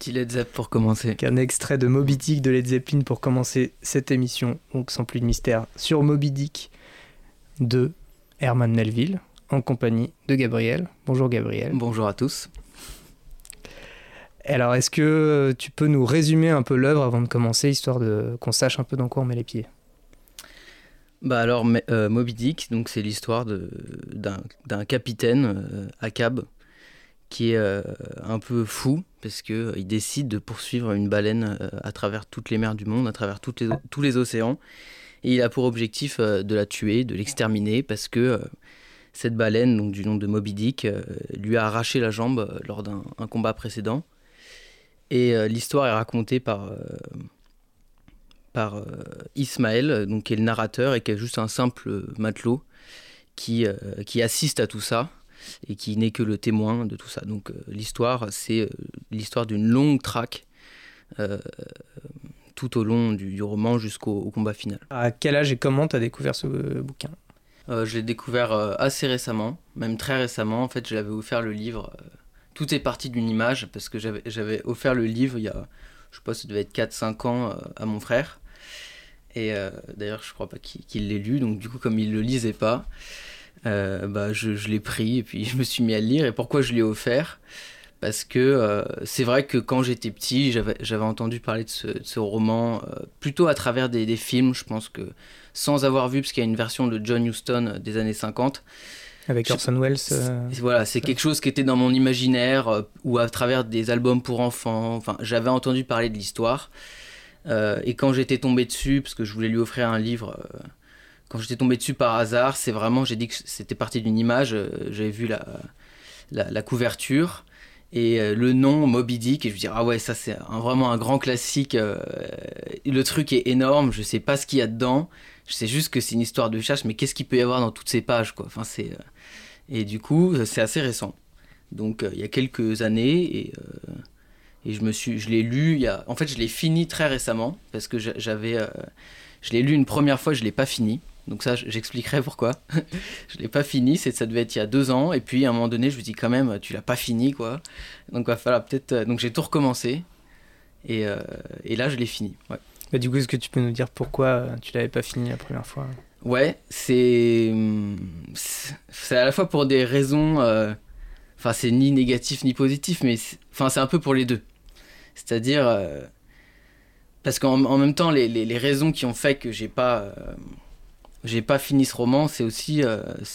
petit Led Zepp pour commencer. Qu'un extrait de Moby Dick de Led Zeppelin pour commencer cette émission. Donc sans plus de mystère sur Moby Dick de Herman Melville en compagnie de Gabriel. Bonjour Gabriel. Bonjour à tous. Alors, est-ce que tu peux nous résumer un peu l'œuvre avant de commencer, histoire de qu'on sache un peu dans quoi on met les pieds? Bah alors, euh, Moby Dick, donc c'est l'histoire d'un capitaine euh, à cab qui est euh, un peu fou parce que il décide de poursuivre une baleine à travers toutes les mers du monde, à travers tous les océans, et il a pour objectif de la tuer, de l'exterminer parce que cette baleine, donc du nom de Moby Dick, lui a arraché la jambe lors d'un combat précédent. Et euh, l'histoire est racontée par, euh, par euh, Ismaël, donc, qui est le narrateur et qui est juste un simple matelot qui, qui assiste à tout ça et qui n'est que le témoin de tout ça. Donc l'histoire, c'est l'histoire d'une longue traque tout au long du, roman jusqu'au combat final. À quel âge et comment tu as découvert ce bouquin? Je l'ai découvert assez récemment, même très récemment. En fait, je l'avais offert le livre tout est parti d'une image parce que j'avais offert le livre il y a, je sais pas, ça devait être 4-5 ans euh, à mon frère. Et euh, d'ailleurs, je crois pas qu'il l'ait lu, donc du coup, comme il le lisait pas, euh, bah, je, je l'ai pris et puis je me suis mis à le lire. Et pourquoi je l'ai offert? Parce que c'est vrai que quand j'étais petit, j'avais entendu parler de ce, de ce roman plutôt à travers des, des, films. Je pense que sans avoir vu, parce qu'il y a une version de John Huston des années 50. Avec Orson Welles. Euh, voilà, c'est quelque chose qui était dans mon imaginaire euh, ou à travers des albums pour enfants. Enfin, j'avais entendu parler de l'histoire. Euh, et quand j'étais tombé dessus, parce que je voulais lui offrir un livre, quand j'étais tombé dessus par hasard, c'est vraiment, j'ai dit que c'était parti d'une image. J'avais vu la, la, couverture et le nom Moby Dick et je me dis ah ouais ça c'est vraiment un grand classique le truc est énorme je sais pas ce qu'il y a dedans je sais juste que c'est une histoire de chasse, mais qu'est-ce qu'il peut y avoir dans toutes ces pages, quoi. Enfin, c'est euh, et du coup, c'est assez récent. Donc, euh, il y a quelques années et euh, et je me suis, je l'ai lu. Il y a, en fait, je l'ai fini très récemment parce que j'avais, je l'ai lu une première fois, je l'ai pas fini. Donc ça, j'expliquerai pourquoi. je l'ai pas fini, c'est ça devait être il y a deux ans. Et puis à un moment donné, je me dis quand même, tu l'as pas fini, quoi. Donc va falloir peut-être. Donc j'ai tout recommencé. Et, et là, je l'ai fini. Ouais. Bah, du coup, est-ce que tu peux nous dire pourquoi euh, tu l'avais pas fini la première fois? Ouais, c'est c'est à la fois pour des raisons, euh, enfin c'est ni négatif ni positif, mais enfin c'est un peu pour les deux. C'est-à-dire euh, parce qu'en même temps les, les, raisons qui ont fait que j'ai pas j'ai pas fini ce roman, c'est aussi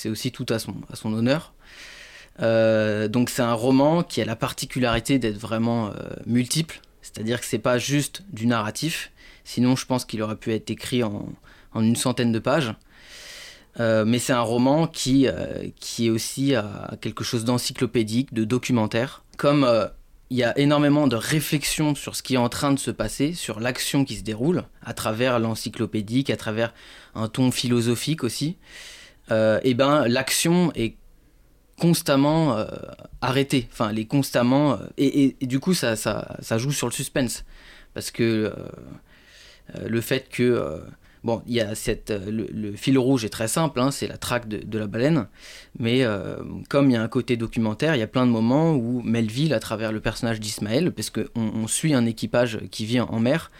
aussi tout à son honneur. donc c'est un roman qui a la particularité d'être vraiment multiple, c'est-à-dire que c'est pas juste du narratif, Sinon, je pense qu'il aurait pu être écrit en, une centaine de pages. Euh, mais c'est un roman qui, euh, qui est aussi quelque chose d'encyclopédique, de documentaire. Comme euh, il y a énormément de réflexions sur ce qui est en train de se passer, sur l'action qui se déroule, à travers l'encyclopédique, à travers un ton philosophique aussi, et ben l'action est constamment arrêtée. Enfin, elle est constamment. Et, du coup, ça, ça, ça, joue sur le suspense. Parce que euh, le fait que euh, bon, il y a cette, euh, le, fil rouge est très simple, hein, c'est la traque de, la baleine, mais comme il y a un côté documentaire, il y a plein de moments où Melville, à travers le personnage d'Ismaël, parce qu'on on suit un équipage qui vit en, mer,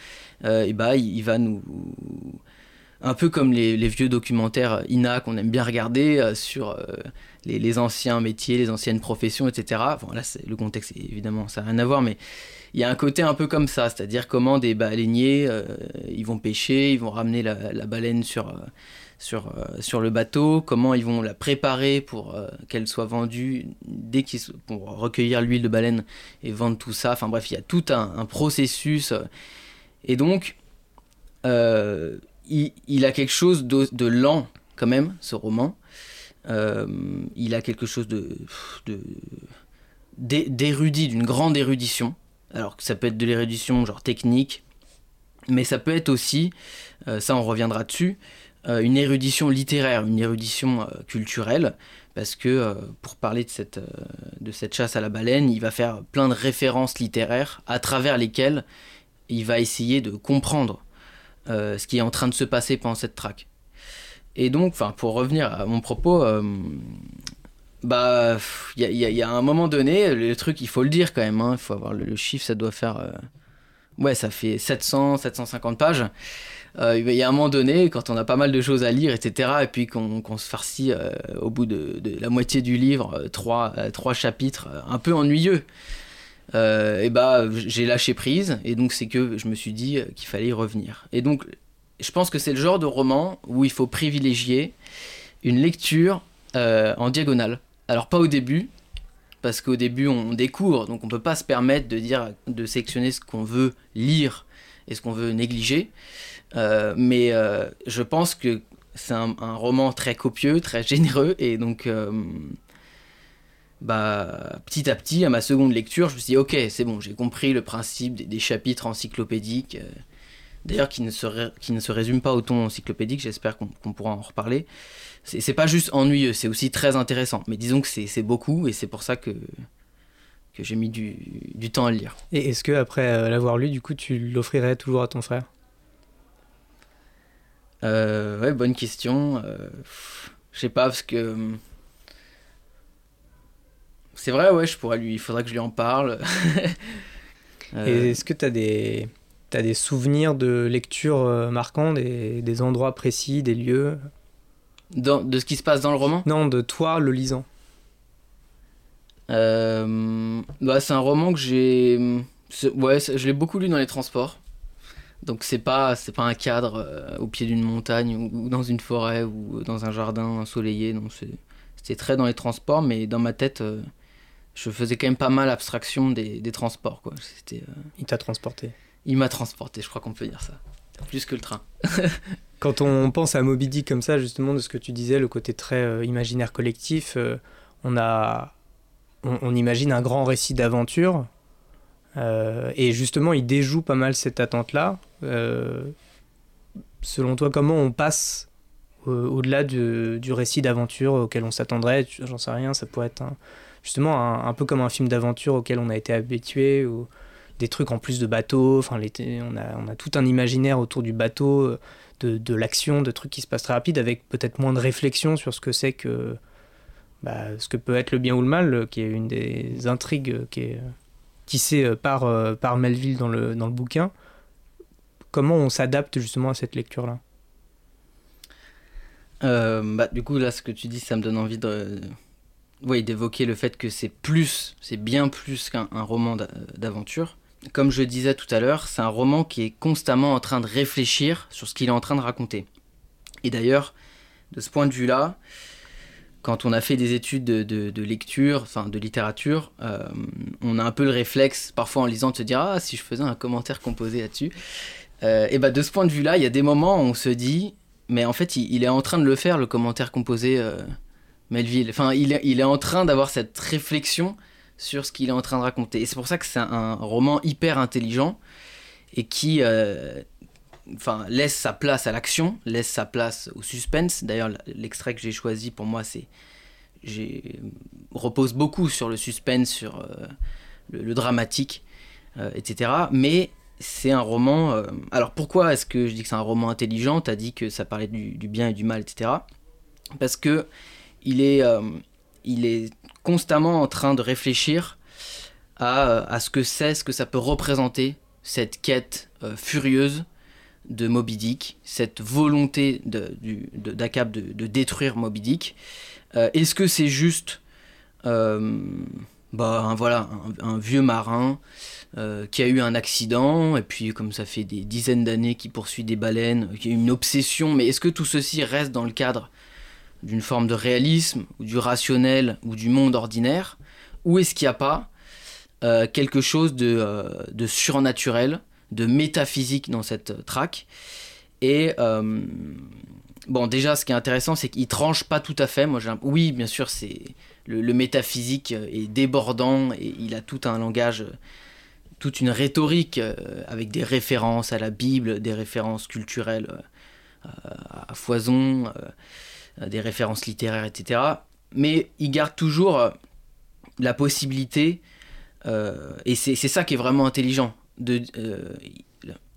et bah, il, va nous un peu comme les, vieux documentaires INA qu'on aime bien regarder sur les, anciens métiers, les anciennes professions, etc. Bon, là, le contexte, évidemment, ça n'a rien à voir, mais il y a un côté un peu comme ça, c'est-à-dire comment des baleiniers, euh, ils vont pêcher, ils vont ramener la, baleine sur, euh, euh, sur le bateau, comment ils vont la préparer pour qu'elle soit vendue dès qu'ils pour recueillir l'huile de baleine et vendre tout ça. Enfin bref, il y a tout un, processus. Et donc, il, a quelque chose de, lent quand même, ce roman. il a quelque chose d'érudit, d'une grande érudition. Alors que ça peut être de l'érudition genre technique, mais ça peut être aussi, euh, ça on reviendra dessus, euh, une érudition littéraire, une érudition euh, culturelle, parce que pour parler de cette, de cette chasse à la baleine, il va faire plein de références littéraires à travers lesquelles il va essayer de comprendre ce qui est en train de se passer pendant cette traque. Et donc, pour revenir à mon propos, Bah, il y, a, un moment donné, le truc, il faut le dire quand même, hein, il faut avoir le, chiffre, ça doit faire. Euh, ouais, ça fait 700, 750 pages. Euh, il y a un moment donné, quand on a pas mal de choses à lire, etc., et puis qu'on se farcit euh, au bout de, la moitié du livre, trois, trois chapitres un peu ennuyeux, et bah j'ai lâché prise, et donc c'est que je me suis dit qu'il fallait y revenir. Et donc, je pense que c'est le genre de roman où il faut privilégier une lecture en diagonale. Alors pas au début, parce qu'au début on découvre, donc on peut pas se permettre de dire, de sélectionner ce qu'on veut lire et ce qu'on veut négliger. Euh, mais euh, je pense que c'est un, roman très copieux, très généreux, et donc euh, bah, petit à petit, à ma seconde lecture, je me suis dit, ok, c'est bon, j'ai compris le principe des, chapitres encyclopédiques, d'ailleurs qui, ne se qui ne se résument pas au ton encyclopédique, j'espère qu'on pourra en reparler c'est pas juste ennuyeux, c'est aussi très intéressant. Mais disons que c'est beaucoup et c'est pour ça que, que j'ai mis du, du, temps à le lire. Et est-ce que après euh, l'avoir lu, du coup, tu l'offrirais toujours à ton frère? Euh, Ouais, bonne question. Euh, je sais pas parce que c'est vrai, ouais, je pourrais lui, il faudrait que je lui en parle. et est-ce que tu as des as des souvenirs de lecture marquants, des, des endroits précis, des lieux? De ce qui se passe dans le roman? Non, de toi le lisant. Euh, bah, c'est un roman que j'ai. Ouais, je l'ai beaucoup lu dans les transports. Donc c'est pas c'est pas un cadre euh, au pied d'une montagne ou, dans une forêt ou dans un jardin ensoleillé. Non, c'était très dans les transports, mais dans ma tête, euh, je faisais quand même pas mal abstraction des, des transports. Quoi. C'était. Il t'a transporté. Il m'a transporté, je crois qu'on peut dire ça. Plus que le train. Quand on pense à Moby Dick comme ça, justement, de ce que tu disais, le côté très euh, imaginaire collectif, euh, on, a, on, imagine un grand récit d'aventure. Euh, et justement, il déjoue pas mal cette attente-là. selon toi, comment on passe au-delà du, récit d'aventure auquel on s'attendrait? J'en sais rien, ça pourrait être justement un, un, peu comme un film d'aventure auquel on a été habitué. Ou, des trucs en plus de bateaux. Enfin, on a, on a tout un imaginaire autour du bateau, euh, de, de l'action, de trucs qui se passent très rapide, avec peut-être moins de réflexion sur ce que c'est que bah, ce que peut être le bien ou le mal, euh, qui est une des intrigues euh, qui est tissée par, par Melville dans le, dans le bouquin. Comment on s'adapte justement à cette lecture-là? Bah, Du coup, là, ce que tu dis, ça me donne envie de, oui, d'évoquer le fait que c'est plus, c'est bien plus qu'un roman d'aventure comme je disais tout à l'heure, c'est un roman qui est constamment en train de réfléchir sur ce qu'il est en train de raconter. Et d'ailleurs, de ce point de vue-là, quand on a fait des études de, lecture, enfin de littérature, euh, on a un peu le réflexe, parfois en lisant, de se dire Ah, si je faisais un commentaire composé là-dessus. Euh, et bah, de ce point de vue-là, il y a des moments où on se dit Mais en fait, il, est en train de le faire, le commentaire composé euh, Melville. Enfin, il, il est en train d'avoir cette réflexion sur ce qu'il est en train de raconter. Et c'est pour ça que c'est un roman hyper intelligent et qui euh, enfin, laisse sa place à l'action, laisse sa place au suspense. D'ailleurs, l'extrait que j'ai choisi pour moi, c'est repose beaucoup sur le suspense, sur euh, le, dramatique, euh, etc. Mais c'est un roman. alors pourquoi est-ce que je dis que c'est un roman intelligent? Tu as dit que ça parlait du, du, bien et du mal, etc. Parce que il est, il est constamment en train de réfléchir à, à ce que c'est, ce que ça peut représenter, cette quête euh, furieuse de Moby Dick, cette volonté d'Akab de, détruire Moby Dick. Euh, est-ce que c'est juste euh, bah, un, voilà, un, vieux marin qui a eu un accident, et puis comme ça fait des dizaines d'années qu'il poursuit des baleines, qui a une obsession, mais est-ce que tout ceci reste dans le cadre d'une forme de réalisme, ou du rationnel, ou du monde ordinaire, ou est-ce qu'il n'y a pas euh, quelque chose euh, de, surnaturel, de métaphysique dans cette traque? Et euh, bon, déjà, ce qui est intéressant, c'est qu'il tranche pas tout à fait. Moi, oui, bien sûr, c'est le, métaphysique est débordant et il a tout un langage, toute une rhétorique avec des références à la Bible, des références culturelles à foison. Euh, des références littéraires, etc. Mais il garde toujours euh, la possibilité, euh, et c'est ça qui est vraiment intelligent, de,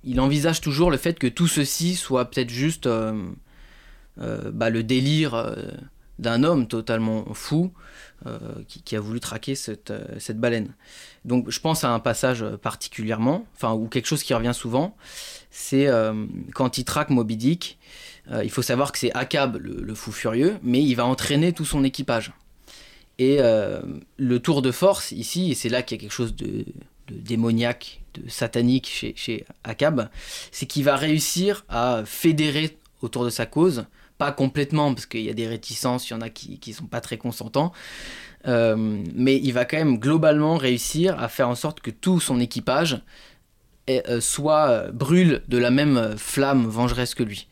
il envisage toujours le fait que tout ceci soit peut-être juste bah, le délire d'un homme totalement fou qui, a voulu traquer cette, cette, baleine. Donc je pense à un passage particulièrement, enfin ou quelque chose qui revient souvent, c'est quand il traque Moby Dick. Il faut savoir que c'est Akab le, fou furieux, mais il va entraîner tout son équipage. Et le tour de force ici, et c'est là qu'il y a quelque chose de, démoniaque, de satanique chez, chez Akab, c'est qu'il va réussir à fédérer autour de sa cause, pas complètement, parce qu'il y a des réticences, il y en a qui ne sont pas très consentants, euh, mais il va quand même globalement réussir à faire en sorte que tout son équipage euh, soit euh, brûle de la même flamme vengeresse que lui.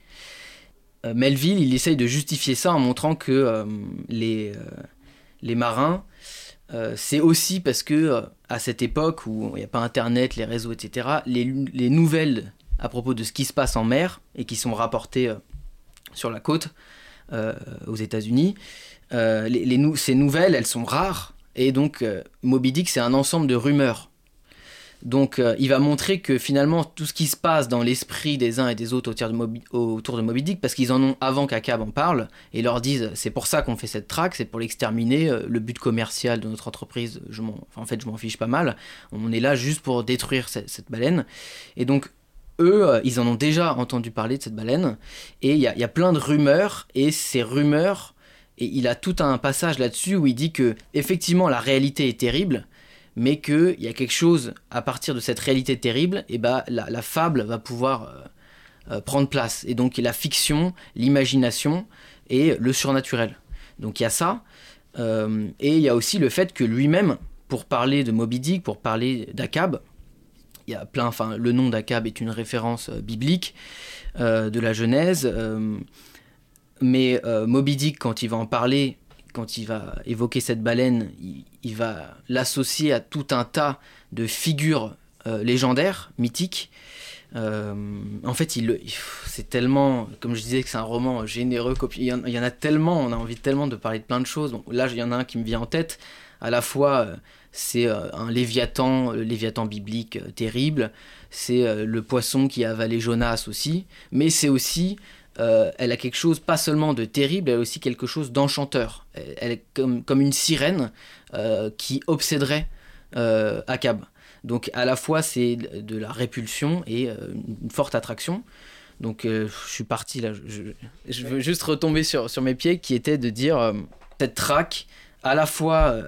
Melville, il essaye de justifier ça en montrant que les, les marins euh, c'est aussi parce que euh, à cette époque où il n'y a pas internet, les réseaux, etc., les, nouvelles à propos de ce qui se passe en mer et qui sont rapportées euh, sur la côte aux États-Unis, ces nouvelles, elles sont rares et donc Moby Dick, c'est un ensemble de rumeurs donc euh, il va montrer que finalement tout ce qui se passe dans l'esprit des uns et des autres autour de Moby, autour de Moby Dick, parce qu'ils en ont avant qu'Akab en parle, et leur disent c'est pour ça qu'on fait cette traque, c'est pour l'exterminer, euh, le but commercial de notre entreprise, je en fait je m'en fiche pas mal, on est là juste pour détruire cette, baleine. Et donc eux, euh, ils en ont déjà entendu parler de cette baleine, et il y, y a, plein de rumeurs, et ces rumeurs, et il a tout un passage là-dessus où il dit que effectivement la réalité est terrible, mais qu'il y a quelque chose à partir de cette réalité terrible, et bah, la, fable va pouvoir euh, euh, prendre place. Et donc la fiction, l'imagination et le surnaturel. Donc il y a ça. Euh, et il y a aussi le fait que lui-même, pour parler de Moby Dick, pour parler d'Akab, il y a plein, enfin le nom d'Akab est une référence biblique de la Genèse. mais Moby Dick, quand il va en parler, quand il va évoquer cette baleine, il, va l'associer à tout un tas de figures euh, légendaires, mythiques. Euh, en fait, c'est tellement, comme je disais, que c'est un roman généreux. Il y, en, il y, en, a tellement, on a envie tellement de parler de plein de choses. Là, il y en a un qui me vient en tête. À la fois, euh, c'est un léviathan, le léviathan biblique terrible. C'est le poisson qui a avalé Jonas aussi. Mais c'est aussi euh, elle a quelque chose pas seulement de terrible, elle a aussi quelque chose d'enchanteur. Elle, est comme, comme une sirène euh, qui obséderait euh, Akab. Donc à la fois c'est de la répulsion et une forte attraction. Donc je suis parti là, je, veux juste retomber sur, sur mes pieds qui était de dire cette traque à la fois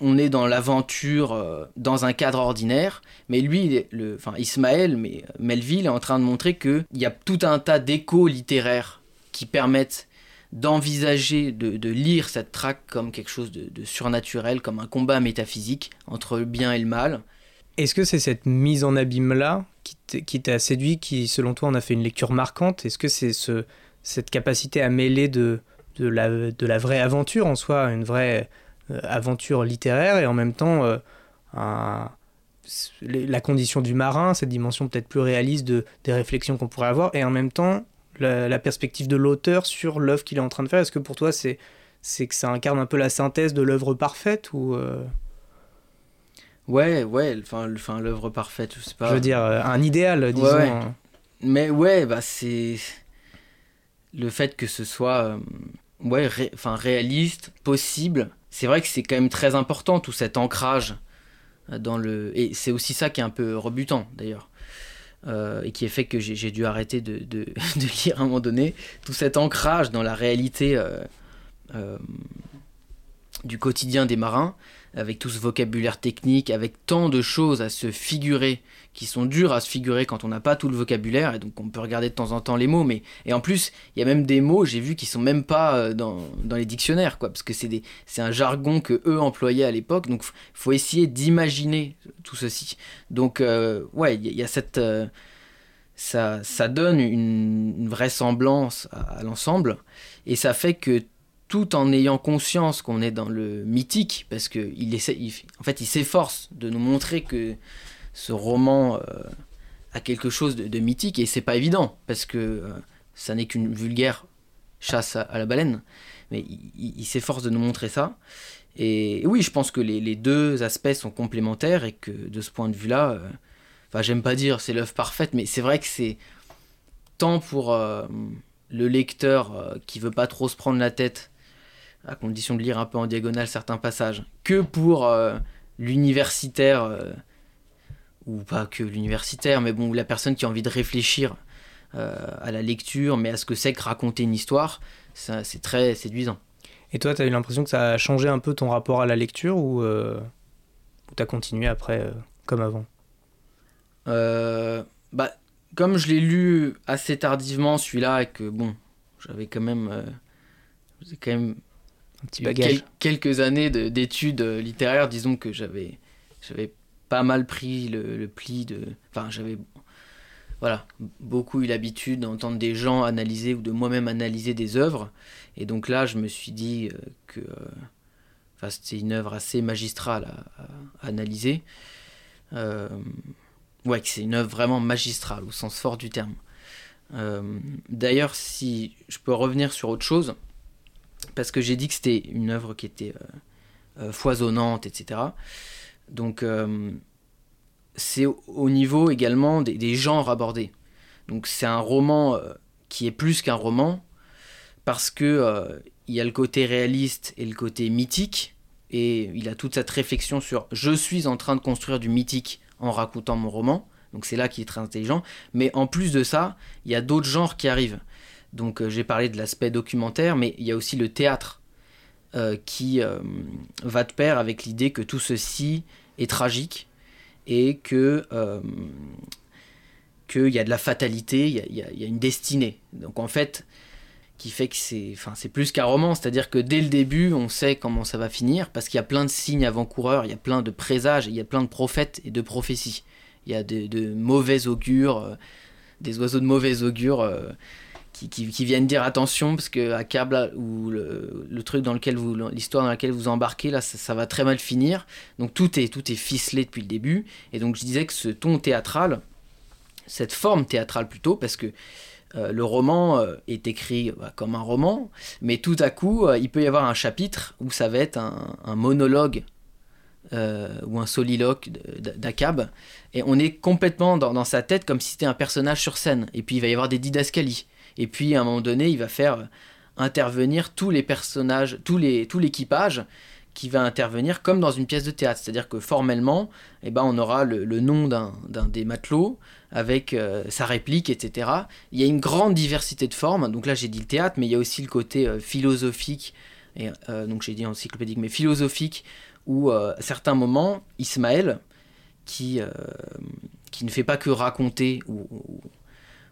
on est dans l'aventure euh, dans un cadre ordinaire, mais lui, le, enfin Ismaël, mais euh, Melville est en train de montrer qu'il y a tout un tas d'échos littéraires qui permettent d'envisager, de, lire cette traque comme quelque chose de, surnaturel, comme un combat métaphysique entre le bien et le mal. Est-ce que c'est cette mise en abîme-là qui t'a séduit, qui selon toi en a fait une lecture marquante? Est-ce que c'est ce, cette capacité à mêler de, la, de la vraie aventure en soi, une vraie aventure littéraire et en même temps euh, la condition du marin, cette dimension peut-être plus réaliste de, des réflexions qu'on pourrait avoir, et en même temps la, perspective de l'auteur sur l'œuvre qu'il est en train de faire. Est-ce que pour toi c'est c'est que ça incarne un peu la synthèse de l'œuvre parfaite ou euh? Ouais, ouais, enfin, l'œuvre parfaite, je sais pas. Je veux dire, un idéal, disons. Hein. Mais ouais, bah c'est le fait que ce soit ouais, enfin réaliste, possible, c'est vrai que c'est quand même très important tout cet ancrage dans le et c'est aussi ça qui est un peu rebutant d'ailleurs euh, et qui est fait que j'ai dû arrêter de, lire à un moment donné tout cet ancrage dans la réalité euh, euh, du quotidien des marins avec tout ce vocabulaire technique, avec tant de choses à se figurer qui sont dures à se figurer quand on n'a pas tout le vocabulaire et donc on peut regarder de temps en temps les mots mais et en plus il y a même des mots j'ai vu qui sont même pas euh, dans, les dictionnaires quoi parce que c'est des un jargon que eux employaient à l'époque donc faut essayer d'imaginer tout ceci. Donc euh, ouais il euh, ça, ça donne une, vraisemblance à l'ensemble et ça fait que tout en ayant conscience qu'on est dans le mythique, parce qu'il essaie, en fait, il s'efforce de nous montrer que ce roman euh, a quelque chose de, mythique, et c'est pas évident, parce que euh, ça n'est qu'une vulgaire chasse à, la baleine, mais il, s'efforce de nous montrer ça. Et, oui, je pense que les, deux aspects sont complémentaires, et que de ce point de vue-là, euh, j'aime pas dire c'est l'œuvre parfaite, mais c'est vrai que c'est tant pour le lecteur qui veut pas trop se prendre la tête, à condition de lire un peu en diagonale certains passages, que pour l'universitaire, ou pas que l'universitaire, mais bon, la personne qui a envie de réfléchir à la lecture, mais à ce que c'est que raconter une histoire, c'est très séduisant. Et toi, tu as eu l'impression que ça a changé un peu ton rapport à la lecture ou, euh, tu as continué après euh, comme avant? Euh, bah, Comme je l'ai lu assez tardivement, celui-là, et que bon, j'avais quand même, quand même un petit bagage. quelques années d'études littéraires, disons que j'avais pas mal pris le, le pli de. Enfin, j'avais voilà, beaucoup eu l'habitude d'entendre des gens analyser ou de moi-même analyser des œuvres. Et donc là, je me suis dit euh, que euh, c'était une œuvre assez magistrale à, analyser. Euh, ouais, que c'est une œuvre vraiment magistrale au sens fort du terme. D'ailleurs, si je peux revenir sur autre chose, parce que j'ai dit que c'était une œuvre qui était foisonnante, etc. Donc c'est au niveau également des, genres abordés. Donc c'est un roman euh, qui est plus qu'un roman parce que euh, il y a le côté réaliste et le côté mythique et il a toute cette réflexion sur je suis en train de construire du mythique en racontant mon roman. Donc c'est là qu'il est très intelligent. Mais en plus de ça, il y a d'autres genres qui arrivent. Donc euh, j'ai parlé de l'aspect documentaire, mais il y a aussi le théâtre qui va de pair avec l'idée que tout ceci est tragique et que euh, qu'il y a de la fatalité, il y a, une destinée. Donc en fait, qui fait que c'est enfin, plus qu'un roman, c'est-à-dire que dès le début, on sait comment ça va finir, parce qu'il y a plein de signes avant-coureurs, il y a plein de présages, il y a plein de prophètes et de prophéties. Il y a de, de mauvais augures, euh, des oiseaux de mauvais augure qui, viennent dire attention parce que à ou le, truc dans lequel l'histoire dans laquelle vous embarquez là ça, va très mal finir. Donc tout est tout est ficelé depuis le début. Et donc je disais que ce ton théâtral cette forme théâtrale plutôt parce que euh, le roman euh, est écrit bah, comme un roman mais tout à coup euh, il peut y avoir un chapitre où ça va être un, monologue ou un soliloque d'Akab et on est complètement dans, dans, sa tête comme si c'était un personnage sur scène. Et puis il va y avoir des didascalies et puis à un moment donné, il va faire intervenir tous les personnages, tous les, tout l'équipage qui va intervenir comme dans une pièce de théâtre. C'est-à-dire que formellement, eh ben, on aura le, nom d'un, des matelots avec euh, sa réplique, etc. Il y a une grande diversité de formes. Donc là, j'ai dit le théâtre, mais il y a aussi le côté euh, philosophique. Et, euh, donc j'ai dit encyclopédique, mais philosophique, où à certains moments, Ismaël, qui, qui ne fait pas que raconter ou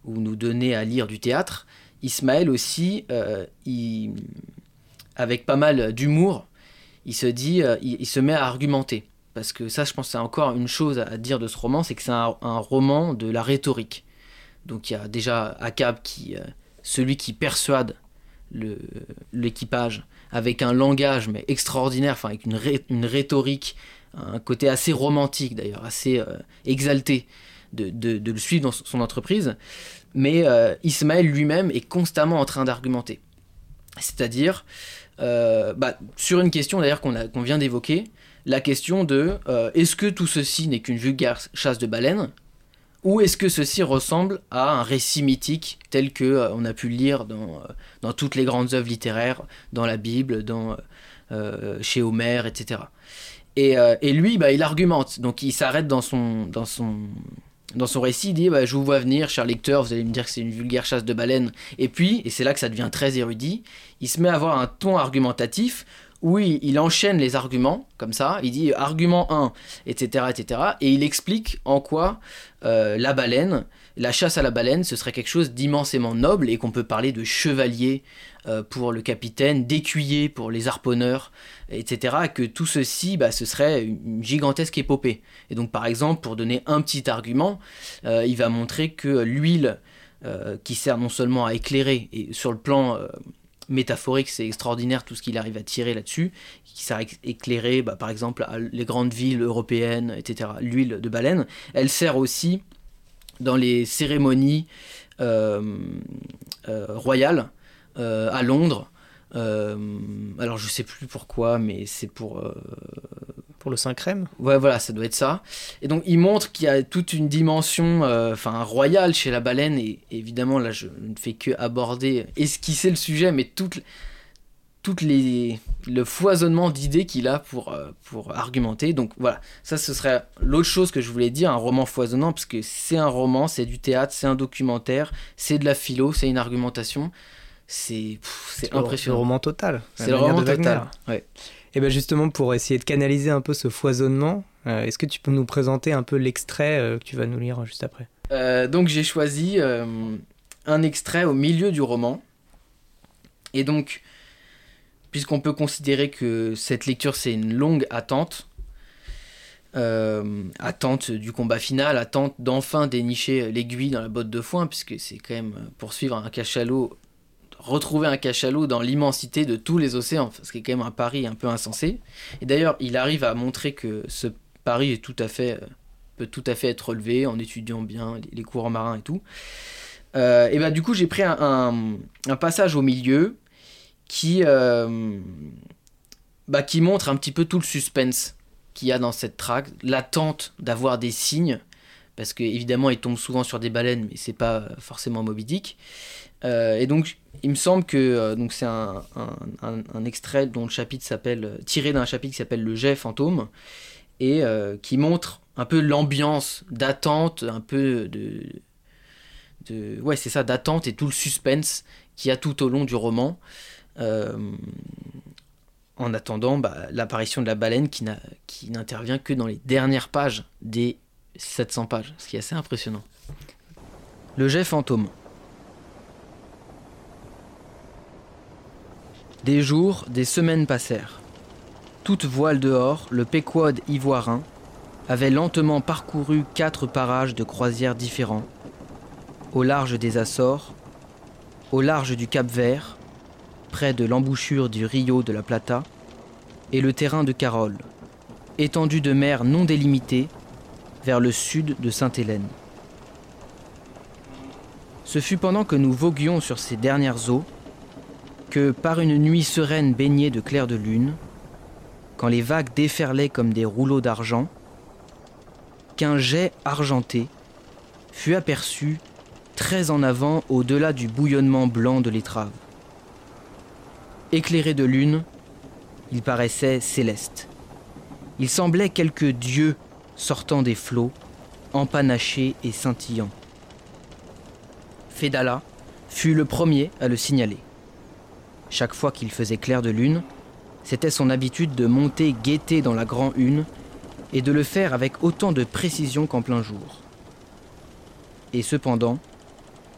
nous donner à lire du théâtre, Ismaël aussi, euh, avec pas mal d'humour, il se dit, euh, il, se met à argumenter. Parce que ça, je pense, c'est encore une chose à dire de ce roman, c'est que c'est un, roman de la rhétorique. Donc il y a déjà Akab qui, euh, celui qui persuade l'équipage avec un langage mais extraordinaire, enfin avec une, rhétorique, un côté assez romantique d'ailleurs, assez exalté de, le suivre dans son entreprise, mais euh, Ismaël lui-même est constamment en train d'argumenter. C'est-à-dire, euh, bah, sur une question d'ailleurs qu'on vient d'évoquer, la question de euh, est-ce que tout ceci n'est qu'une vulgaire chasse de baleines ou est-ce que ceci ressemble à un récit mythique tel que on a pu le lire dans, dans toutes les grandes œuvres littéraires, dans la Bible, dans, chez Homère, etc. Et, et lui, bah, il argumente, donc il s'arrête dans son, dans son dans son récit, il dit bah, Je vous vois venir, cher lecteur, vous allez me dire que c'est une vulgaire chasse de baleines. Et puis, et c'est là que ça devient très érudit, il se met à avoir un ton argumentatif où il, enchaîne les arguments, comme ça, il dit argument 1, etc., etc., et il explique en quoi euh, la baleine, la chasse à la baleine, ce serait quelque chose d'immensément noble et qu'on peut parler de chevalier euh, pour le capitaine, d'écuyer pour les harponneurs, etc. Que tout ceci, bah, ce serait une gigantesque épopée. Et donc, par exemple, pour donner un petit argument, euh, il va montrer que l'huile euh, qui sert non seulement à éclairer, et sur le plan métaphorique, c'est extraordinaire tout ce qu'il arrive à tirer là-dessus, qui sert à éclairer, bah, par exemple, les grandes villes européennes, etc. L'huile de baleine, elle sert aussi dans les cérémonies royales euh, à Londres. Euh, alors je sais plus pourquoi, mais c'est pour, euh, pour le 5 crème. Ouais, voilà, ça doit être ça. Et donc, il montre qu'il y a toute une dimension enfin royale chez la baleine. Et évidemment, là, je ne fais que aborder, esquisser le sujet, mais toute, toutes les le foisonnement d'idées qu'il a pour, euh, pour argumenter. Donc voilà, ça ce serait l'autre chose que je voulais dire, un roman foisonnant, parce que c'est un roman, c'est du théâtre, c'est un documentaire, c'est de la philo, c'est une argumentation. C'est impressionnant. Le roman total. C'est le roman total. Ouais. Et bien justement, pour essayer de canaliser un peu ce foisonnement, euh, est-ce que tu peux nous présenter un peu l'extrait euh, que tu vas nous lire juste après? Donc j'ai choisi un extrait au milieu du roman. Et donc, puisqu'on peut considérer que cette lecture c'est une longue attente, euh, attente du combat final, attente d'enfin dénicher l'aiguille dans la botte de foin, puisque c'est quand même euh, poursuivre un cachalot, retrouver un cachalot dans l'immensité de tous les océans, ce qui est quand même un pari un peu insensé. Et d'ailleurs, il arrive à montrer que ce pari est tout à fait, euh, peut tout à fait être relevé en étudiant bien les, courants marins et tout. et ben du coup, j'ai pris un, passage au milieu qui, euh, bah, qui montre un petit peu tout le suspense qu'il y a dans cette traque, l'attente d'avoir des signes, parce qu'évidemment il tombe souvent sur des baleines, mais c'est pas forcément Moby. Euh, et donc il me semble que euh, donc c'est un, un, extrait dont le chapitre s'appelle tiré d'un chapitre qui s'appelle le jet fantôme et qui montre un peu l'ambiance d'attente, un peu de, de ouais c'est ça d'attente et tout le suspense qu'il y a tout au long du roman. Euh, en attendant bah, l'apparition de la baleine qui n'intervient que dans les dernières pages des 700 pages, ce qui est assez impressionnant. Le jet fantôme. Des jours, des semaines passèrent. Toute voile dehors, le Péquod ivoirin avait lentement parcouru quatre parages de croisière différents, au large des Açores, au large du Cap Vert, près de l'embouchure du Rio de la Plata, et le terrain de Carole, étendue de mer non délimitée vers le sud de Sainte-Hélène. Ce fut pendant que nous voguions sur ces dernières eaux par une nuit sereine baignée de clair de lune, quand les vagues déferlaient comme des rouleaux d'argent, qu'un jet argenté fut aperçu très en avant au-delà du bouillonnement blanc de l'étrave. Éclairé de lune, il paraissait céleste. Il semblait quelque dieu sortant des flots, empanaché et scintillant. Fédala fut le premier à le signaler. Chaque fois qu'il faisait clair de lune, c'était son habitude de monter guetter dans la grand une et de le faire avec autant de précision qu'en plein jour. Et cependant,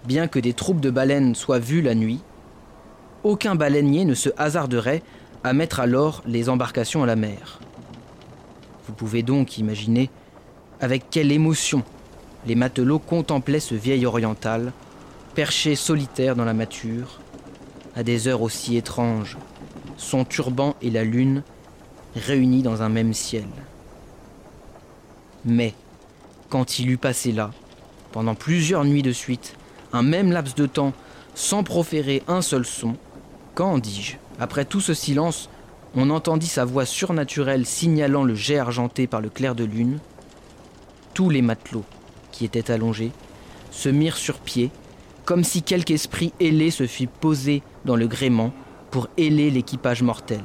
bien que des troupes de baleines soient vues la nuit, aucun baleinier ne se hasarderait à mettre alors les embarcations à la mer. Vous pouvez donc imaginer avec quelle émotion les matelots contemplaient ce vieil oriental, perché solitaire dans la mâture, à des heures aussi étranges, son turban et la lune réunis dans un même ciel. Mais, quand il eut passé là, pendant plusieurs nuits de suite, un même laps de temps, sans proférer un seul son, quand, dis-je, après tout ce silence, on entendit sa voix surnaturelle signalant le jet argenté par le clair de lune, tous les matelots, qui étaient allongés, se mirent sur pied, comme si quelque esprit ailé se fût posé dans le gréement pour héler l'équipage mortel.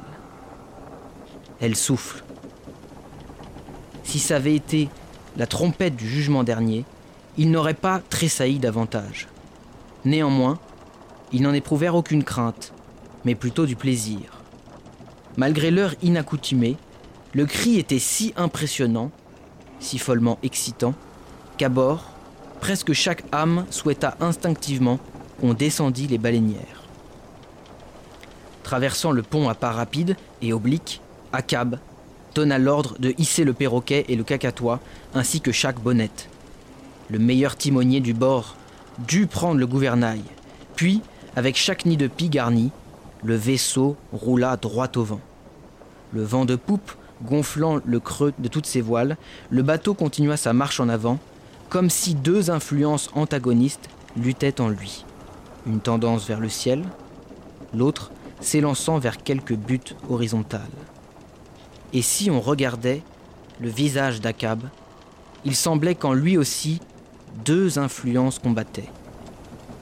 Elle souffle. Si ça avait été la trompette du jugement dernier, il n'aurait pas tressailli davantage. Néanmoins, ils n'en éprouvèrent aucune crainte, mais plutôt du plaisir. Malgré l'heure inaccoutumée, le cri était si impressionnant, si follement excitant, qu'à bord, presque chaque âme souhaita instinctivement qu'on descendît les baleinières. Traversant le pont à pas rapides et obliques, Akab donna l'ordre de hisser le perroquet et le cacatois, ainsi que chaque bonnette. Le meilleur timonier du bord dut prendre le gouvernail, puis, avec chaque nid de pie garni, le vaisseau roula droit au vent. Le vent de poupe gonflant le creux de toutes ses voiles, le bateau continua sa marche en avant, comme si deux influences antagonistes luttaient en lui. Une tendance vers le ciel, l'autre s'élançant vers quelque but horizontal. Et si on regardait le visage d'Akab, il semblait qu'en lui aussi, deux influences combattaient.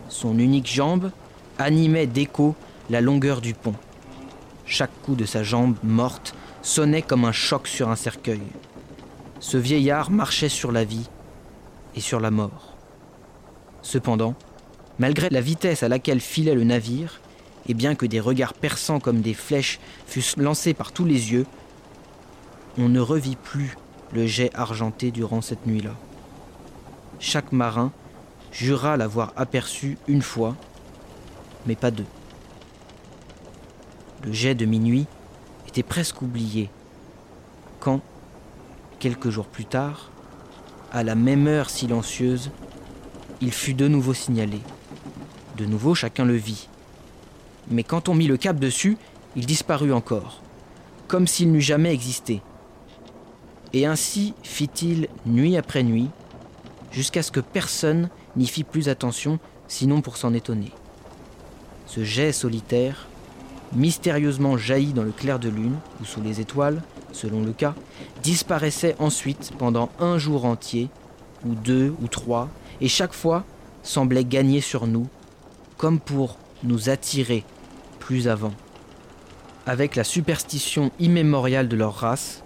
Son unique jambe animait d'écho la longueur du pont. Chaque coup de sa jambe morte sonnait comme un choc sur un cercueil. Ce vieillard marchait sur la vie et sur la mort. Cependant, malgré la vitesse à laquelle filait le navire, et bien que des regards perçants comme des flèches fussent lancés par tous les yeux, on ne revit plus le jet argenté durant cette nuit-là. Chaque marin jura l'avoir aperçu une fois, mais pas deux. Le jet de minuit était presque oublié, quand, quelques jours plus tard, à la même heure silencieuse, il fut de nouveau signalé. De nouveau, chacun le vit. Mais quand on mit le cap dessus, il disparut encore, comme s'il n'eût jamais existé. Et ainsi fit-il nuit après nuit, jusqu'à ce que personne n'y fit plus attention, sinon pour s'en étonner. Ce jet solitaire, mystérieusement jailli dans le clair de lune ou sous les étoiles, selon le cas, disparaissait ensuite pendant un jour entier, ou deux ou trois, et chaque fois semblait gagner sur nous, comme pour nous attirer avant. Avec la superstition immémoriale de leur race,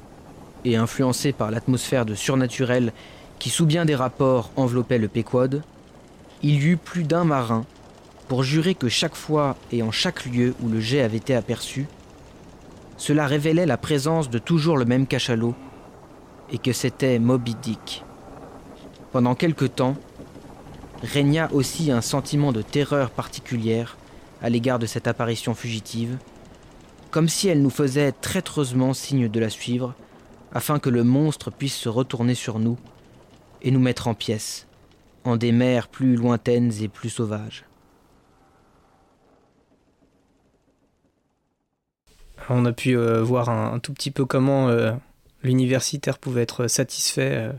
et influencé par l'atmosphère de surnaturel qui sous bien des rapports enveloppait le Péquod, il y eut plus d'un marin pour jurer que chaque fois et en chaque lieu où le jet avait été aperçu, cela révélait la présence de toujours le même cachalot et que c'était Moby Dick. Pendant quelque temps, régna aussi un sentiment de terreur particulière à l'égard de cette apparition fugitive, comme si elle nous faisait traîtreusement signe de la suivre afin que le monstre puisse se retourner sur nous et nous mettre en pièces, en des mers plus lointaines et plus sauvages. On a pu euh, voir un, tout petit peu comment euh, l'universitaire pouvait être satisfait euh,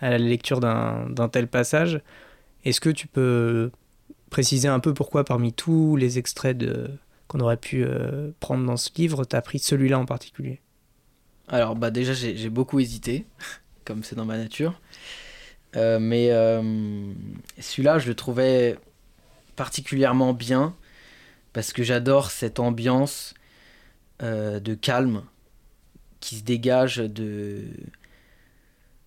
à la lecture d'un tel passage. Est-ce que tu peux préciser un peu pourquoi parmi tous les extraits qu'on aurait pu prendre dans ce livre, tu as pris celui-là en particulier? Alors, bah déjà, j'ai beaucoup hésité, comme c'est dans ma nature. Euh, mais euh, celui-là, je le trouvais particulièrement bien parce que j'adore cette ambiance euh, de calme qui se dégage de,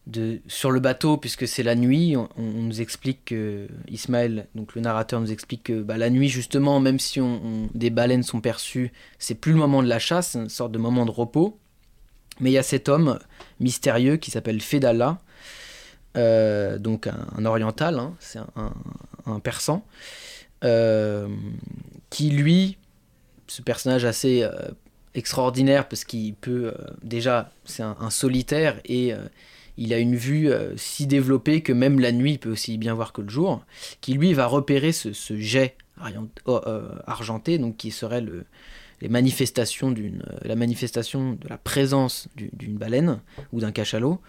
de sur le bateau puisque c'est la nuit. On, nous explique que Ismaël, donc le narrateur, nous explique que bah, la nuit justement, même si on, des baleines sont perçues, c'est plus le moment de la chasse, c'est une sorte de moment de repos. Mais il y a cet homme mystérieux qui s'appelle Fedallah, euh, donc un, oriental, hein, c'est un, persan, euh, qui lui, ce personnage assez euh, extraordinaire parce qu'il peut déjà, c'est un, solitaire et il a une vue si développée que même la nuit il peut aussi bien voir que le jour, qui lui va repérer ce, jet argenté, donc qui serait le, les manifestations d'une, euh, la manifestation de la présence d'une baleine ou d'un cachalot.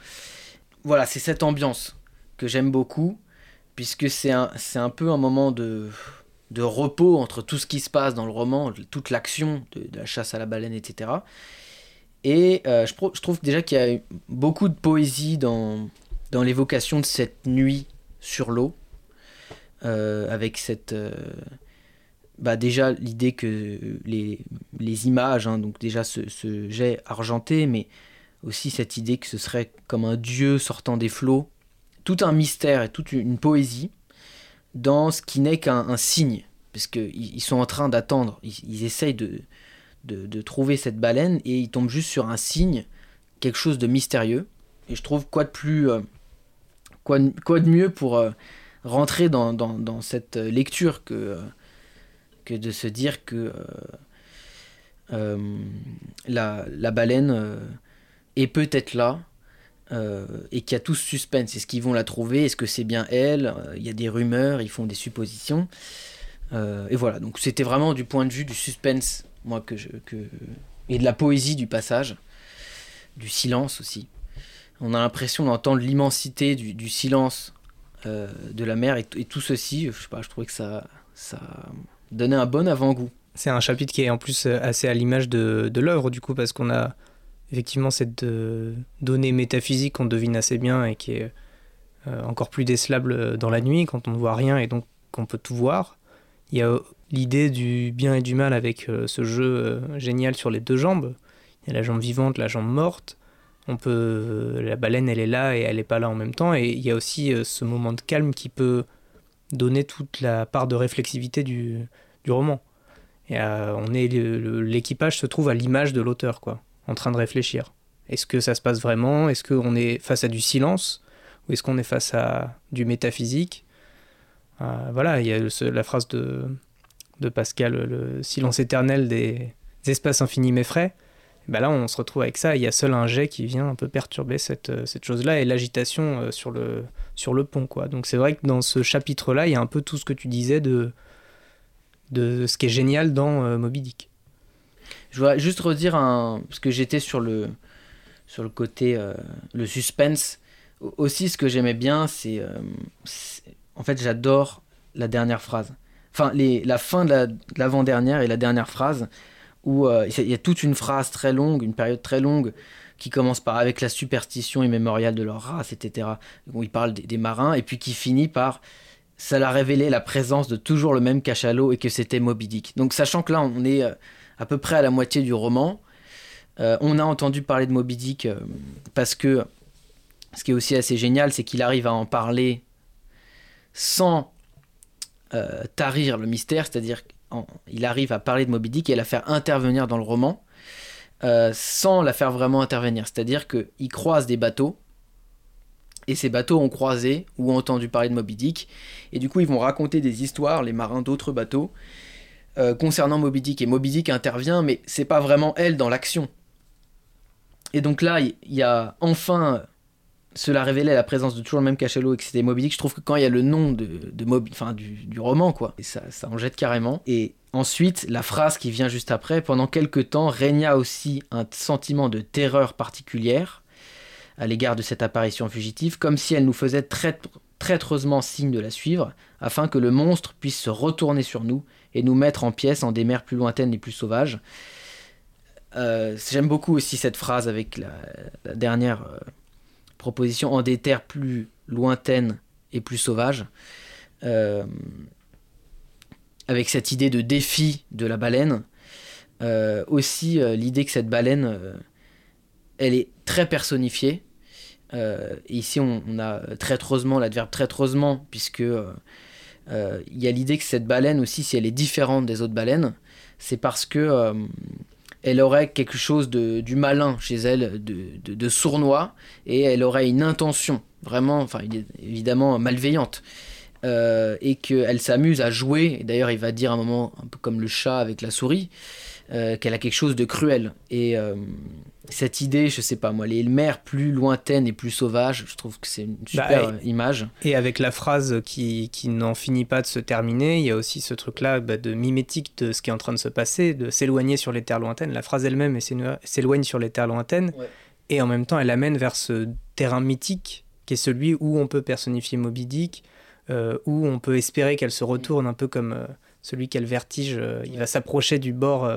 Voilà, c'est cette ambiance que j'aime beaucoup, puisque c'est un, peu un moment de repos entre tout ce qui se passe dans le roman, toute l'action de, la chasse à la baleine, etc. Et euh, je, trouve déjà qu'il y a beaucoup de poésie dans, l'évocation de cette nuit sur l'eau, euh, avec cette, bah déjà l'idée que les, images, hein, donc déjà ce, jet argenté, mais aussi cette idée que ce serait comme un dieu sortant des flots, tout un mystère et toute une poésie dans ce qui n'est qu'un signe, parce qu'ils ils sont en train d'attendre, ils, essayent de, de, de, trouver cette baleine et ils tombent juste sur un signe, quelque chose de mystérieux. Et je trouve quoi de plus, euh, quoi, quoi de mieux pour euh, rentrer dans, dans, dans, cette lecture que euh, que de se dire que la, la, baleine est peut-être là et qu'il y a tout ce suspense. Est-ce qu'ils vont la trouver? Est-ce que c'est bien elle? Il y a des rumeurs, ils font des suppositions. et voilà, donc c'était vraiment du point de vue du suspense, moi, que je, que... et de la poésie du passage, du silence aussi. On a l'impression d'entendre l'immensité du, du, silence de la mer et, et, tout ceci, je sais pas, je trouvais que ça, ça, donner un bon avant-goût. C'est un chapitre qui est en plus euh, assez à l'image de, de l'œuvre, du coup, parce qu'on a effectivement cette donnée métaphysique qu'on devine assez bien et qui est encore plus décelable dans la nuit quand on ne voit rien et donc qu'on peut tout voir. Il y a l'idée du bien et du mal avec ce jeu génial sur les deux jambes. Il y a la jambe vivante, la jambe morte. On peut, la baleine, elle est là et elle n'est pas là en même temps. Et il y a aussi ce moment de calme qui peut donner toute la part de réflexivité du, du roman. Et euh, on est l'équipage se trouve à l'image de l'auteur, quoi, en train de réfléchir. Est-ce que ça se passe vraiment? Est-ce qu'on est face à du silence? Ou est-ce qu'on est face à du euh, Voilà, il y a la phrase de, de Pascal, le silence éternel des, espaces infinis m'effraie. Ben là, on se retrouve avec ça. Il y a seul un jet qui vient un peu perturber cette, cette chose-là et l'agitation euh, sur le, sur le pont. Quoi. Donc c'est vrai que dans ce chapitre-là, il y a un peu tout ce que tu disais de de ce qui est génial dans euh, Moby Dick. Je voudrais juste redire un parce que j'étais sur le sur le côté euh, le suspense. Aussi, ce que j'aimais bien, c'est euh, en fait j'adore la dernière phrase. Enfin, la fin de l'avant-dernière et la dernière phrase où il y a toute une phrase très longue, une période très longue qui commence par avec la superstition immémoriale de leur race, etc. Où il parle des, marins et puis qui finit par ça l'a révélé la présence de toujours le même cachalot et que c'était Moby Dick. Donc sachant que là on est euh, à peu près à la moitié du roman, euh, on a entendu parler de Moby Dick euh, parce que ce qui est aussi assez génial, c'est qu'il arrive à en parler sans tarir le mystère, c'est-à-dire qu'il arrive à parler de Moby Dick et à la faire intervenir dans le roman sans la faire vraiment intervenir. C'est-à-dire qu'il croise des bateaux et ces bateaux ont croisé ou ont entendu parler de Moby Dick. Et du coup, ils vont raconter des histoires, les marins d'autres bateaux, euh, concernant Moby Dick. Et Moby Dick intervient, mais c'est pas vraiment elle dans l'action. Et donc là, il y, a enfin cela révélait la présence de toujours le même cachalot et que c'était Moby Dick. Je trouve que quand il y a le nom de, Moby, enfin du, roman, quoi, et ça, ça en jette carrément. Et ensuite, la phrase qui vient juste après, pendant quelques temps, régna aussi un sentiment de terreur particulière à l'égard de cette apparition fugitive, comme si elle nous faisait traîtreusement signe de la suivre, afin que le monstre puisse se retourner sur nous et nous mettre en pièces en des mers plus lointaines et plus sauvages. Euh, j'aime beaucoup aussi cette phrase avec la, dernière euh, proposition, en des terres plus lointaines et plus sauvages. Euh, avec cette idée de défi de la baleine. aussi l'idée que cette baleine elle est très personnifiée. Euh, ici, on, a traîtreusement, l'adverbe traîtreusement, puisque euh, euh, il y a l'idée que cette baleine aussi, si elle est différente des autres baleines, c'est parce que elle aurait quelque chose de, du malin chez elle, de, sournois, et elle aurait une intention vraiment, enfin évidemment malveillante. et qu'elle s'amuse à jouer, d'ailleurs il va dire un moment un peu comme le chat avec la souris, qu'elle a quelque chose de cruel. Et cette idée, je sais pas moi, les mers plus lointaines et plus sauvages, je trouve que c'est une bah, super image. Et avec la phrase qui, qui n'en finit pas de se terminer, il y a aussi ce truc-là bah, de mimétique de ce qui est en train de se passer, de s'éloigner sur les terres lointaines. La phrase elle-même s'éloigne sur les terres lointaines, et en même temps elle amène vers ce terrain mythique qui est celui où on peut personnifier Moby Dick, euh, où on peut espérer qu'elle se retourne un peu comme euh, celui qui a le vertige, euh, il va s'approcher du bord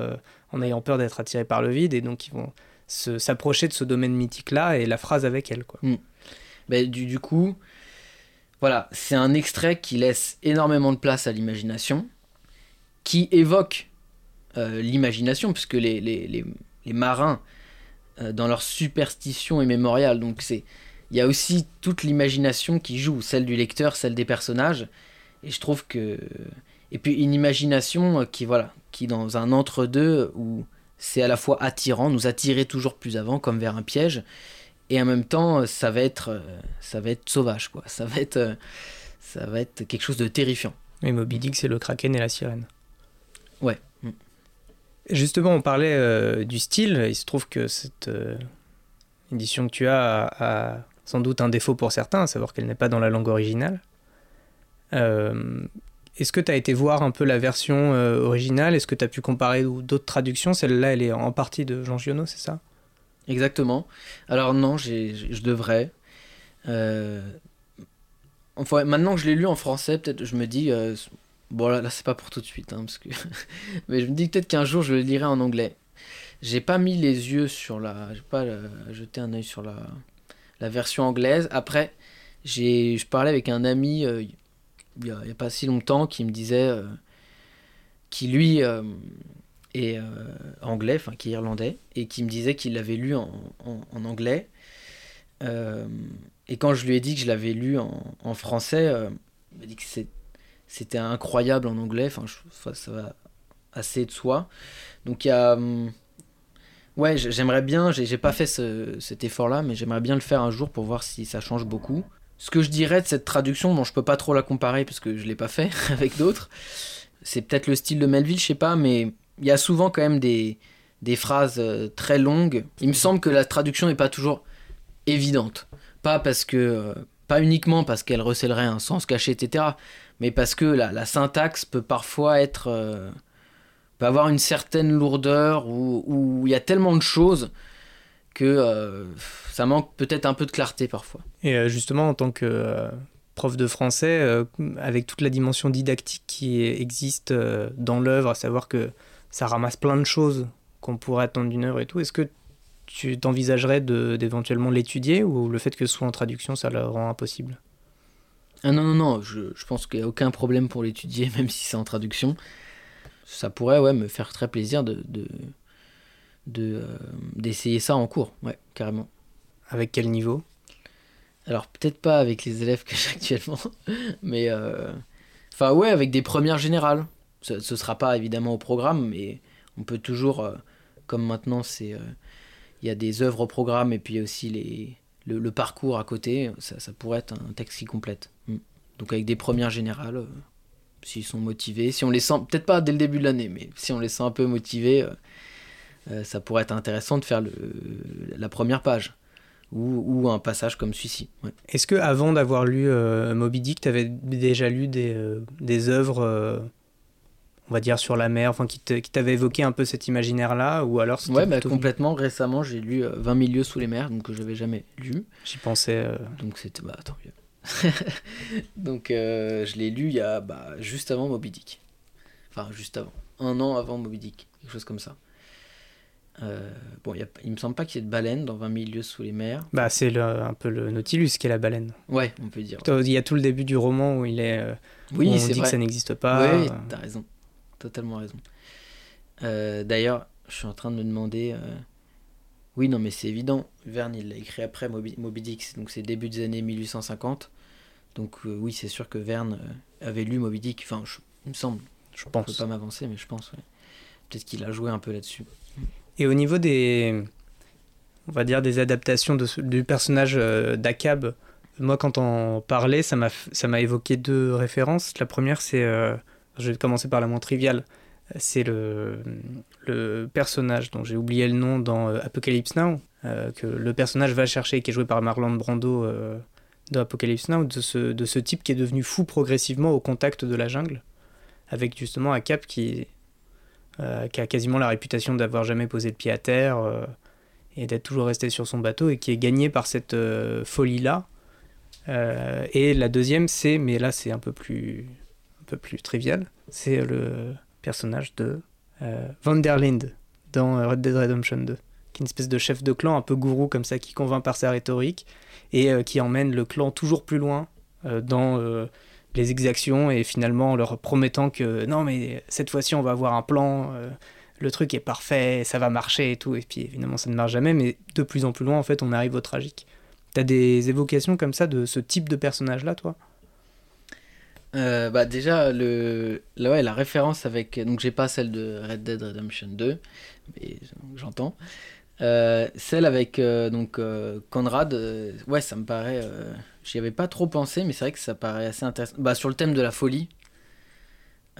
en ayant peur d'être attiré par le vide, et donc ils vont s'approcher de ce domaine mythique-là et la phrase avec elle. Quoi. Mm. Ben, du, du, coup, voilà, c'est un extrait qui laisse énormément de place à l'imagination, qui évoque euh, l'imagination, puisque les, les, les, les marins, euh, dans leur superstition immémoriale, donc c'est il y a aussi toute l'imagination qui joue, celle du lecteur, celle des personnages, et je trouve que et puis une imagination qui voilà, qui dans un entre-deux où c'est à la fois attirant, nous attirer toujours plus avant, comme vers un piège, et en même temps, ça va être, euh, ça va être sauvage, quoi. Ça va être, euh, ça va être quelque chose de terrifiant. Et Moby Dick, c'est le kraken et la sirène. Ouais. Mm. Justement, on parlait euh, du style. Il se trouve que cette édition que tu as a, sans doute un défaut pour certains, à savoir qu'elle n'est pas dans la langue originale. Est-ce que tu as été voir un peu la version euh, originale? Est-ce que tu as pu comparer d'autres traductions? Celle-là, elle est en partie de Jean Giono, c'est ça? Exactement. Alors non, je devrais. Euh, enfin, maintenant que je l'ai lu en français, peut-être je me dis... Euh, bon là, là c'est pas pour tout de suite, hein, parce que... mais je me dis peut-être qu'un jour je le lirai en anglais. j'ai pas mis les yeux sur la. J'ai pas jeté un œil sur la, la version anglaise. Après, je parlais avec un ami il y, a, pas si longtemps qui me disait. euh, qui lui euh, est euh, anglais, enfin qui est irlandais, et qui me disait qu'il l'avait lu en, en- anglais. Euh, et quand je lui ai dit que je l'avais lu en, en français, il m'a dit que c'était incroyable en anglais. Enfin, je- ça va assez de soi. Donc il y a. hum, Ouais, j'aimerais bien, j'ai pas fait ce- cet effort-là, mais j'aimerais bien le faire un jour pour voir si ça change beaucoup. Ce que je dirais de cette traduction, bon, je peux pas trop la comparer parce que je l'ai pas fait avec d'autres. C'est peut-être le style de Melville, je sais pas, mais il y a souvent quand même des, phrases euh, très longues. Il me semble que la traduction n'est pas toujours évidente. Pas parce que. euh, pas uniquement parce qu'elle recèlerait un sens caché, etc. Mais parce que la, syntaxe peut parfois être. euh, peut avoir une certaine lourdeur où il y a tellement de choses que euh, ça manque peut-être un peu de clarté parfois. Et euh, justement, en tant que euh, prof de français, avec toute la dimension didactique qui existe dans l'œuvre, à savoir que ça ramasse plein de choses qu'on pourrait attendre d'une œuvre et tout, est-ce que tu t'envisagerais d'éventuellement l'étudier ou le fait que ce soit en traduction, ça le rend impossible? Ah non, non, non, je, je pense qu'il n'y a aucun problème pour l'étudier, même si c'est en traduction. Ça pourrait ouais, me faire très plaisir de, de, de, euh, d'essayer ça en cours, ouais, carrément. Avec quel niveau? Alors peut-être pas avec les élèves que j'ai actuellement, mais euh, enfin ouais, avec des premières générales. Ce, ce sera pas évidemment au programme, mais on peut toujours, euh, comme maintenant c'est, euh, il y a des œuvres au programme et puis il y a aussi les, le, le parcours à côté, ça, ça pourrait être un texte qui complète. Mm. Donc avec des premières générales, s'ils sont motivés, si on les sent, peut-être pas dès le début de l'année, mais si on les sent un peu motivés, euh, euh, ça pourrait être intéressant de faire le, la première page ou, ou un passage comme celui-ci. ouais. Est-ce que avant d'avoir lu euh, Moby Dick, tu avais déjà lu des, euh, des œuvres, euh, on va dire, sur la mer, enfin, qui t'avaient évoqué un peu cet imaginaire-là Ou alors Ouais, bah, plutôt- complètement. Récemment, j'ai lu euh, 20 milieux sous les mers, donc que j'avais jamais lu. J'y pensais. Donc c'était bah tant mieux. donc je l'ai lu il y a bah, juste avant Moby Dick. Enfin juste avant, un an avant Moby Dick, quelque chose comme ça. Euh, bon, il y a- il me semble pas qu'il y ait de baleines dans 20 milieux sous les mers. Bah, c'est le- un peu le Nautilus qui est la baleine. Ouais, on peut dire. Il y a tout le début du roman où il est. euh, où Oui, on dit vrai. que ça n'existe pas. Oui, euh, t'as raison. Totalement raison. Euh, D'ailleurs, je suis en train de me demander. euh, Oui, non, mais c'est évident. Verne, il l'a écrit après Moby, Moby Dick, c'est- donc c'est début des années 1850. Donc, oui, c'est sûr que Verne avait lu Moby Dick. Enfin, je- il me semble. je Je peux pense. pas m'avancer, mais je pense, ouais. Peut-être qu'il a joué un peu là-dessus. Et au niveau des, on va dire des adaptations du personnage euh, d'Akab, moi quand on parlait, ça m'a évoqué deux références. La première, c'est, euh, je vais commencer par la moins triviale, c'est le, le personnage dont j'ai oublié le nom dans euh, Apocalypse Now, que le personnage va chercher, qui est joué par Marlon Brando euh, dans Apocalypse Now, de ce, de ce type qui est devenu fou progressivement au contact de la jungle, avec justement Akab qui euh, qui a quasiment la réputation d'avoir jamais posé le pied à terre euh, et d'être toujours resté sur son bateau et qui est gagné par cette euh, folie-là. Euh, et la deuxième, c'est, mais là c'est un peu plus, un peu plus trivial, c'est le personnage de euh, Vanderlinde dans Red Dead Redemption 2, qui est une espèce de chef de clan un peu gourou comme ça, qui convainc par sa rhétorique et euh, qui emmène le clan toujours plus loin euh, dans euh, les exactions et finalement en leur promettant que non mais cette fois-ci on va avoir un plan, euh, le truc est parfait, ça va marcher et tout. Et puis évidemment ça ne marche jamais mais de plus en plus loin en fait on arrive au tragique. T'as des évocations comme ça de ce type de personnage là toi? Euh, bah déjà le ouais, la référence avec donc j'ai pas celle de Red Dead Redemption 2 mais j'entends. Euh, celle avec donc Conrad ouais ça me paraît j'y avais pas trop pensé mais c'est vrai que ça paraît assez intéressant bah sur le thème de la folie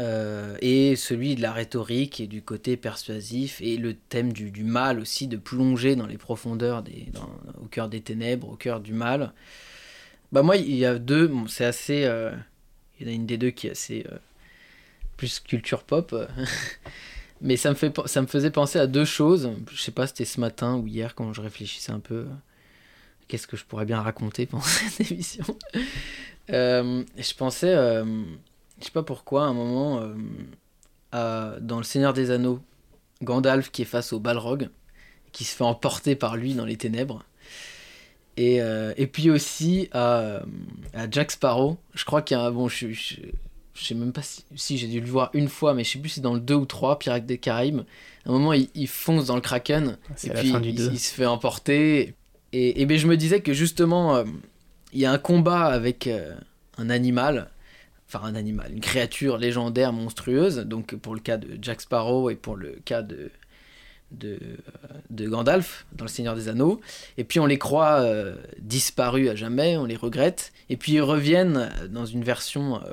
euh, et celui de la rhétorique et du côté persuasif et le thème du, mal aussi de plonger dans les profondeurs au cœur des ténèbres au cœur du mal bah moi il y a deux bon, c'est assez euh, il y en a une des deux qui est assez euh, plus culture pop. Mais ça me faisait penser à deux choses. Je sais pas, c'était ce matin ou hier quand je réfléchissais un peu. Qu'est-ce que je pourrais bien raconter pendant cette émission Euh, Je pensais, euh, je sais pas pourquoi, à un moment, euh, à- dans Le Seigneur des Anneaux, Gandalf qui est face au Balrog, qui se fait emporter par lui dans les ténèbres. Et, euh, et puis aussi à, à, Jack Sparrow. Je crois qu'il y a un. Bon, je, je, je sais même pas si, si j'ai dû le voir une fois, mais je sais plus si c'est dans le 2 ou 3, Pirates des Caraïbes. À un moment, il, il fonce dans le Kraken. C'est et puis fin du il, 2. il se fait emporter. Et, et ben, je me disais que justement, euh, il y a un combat avec euh, un animal. Enfin, un animal, une créature légendaire, monstrueuse. Donc, pour le cas de Jack Sparrow et pour le cas de, de, de Gandalf dans Le Seigneur des Anneaux. Et puis on les croit euh, disparus à jamais, on les regrette. Et puis ils reviennent dans une version, euh,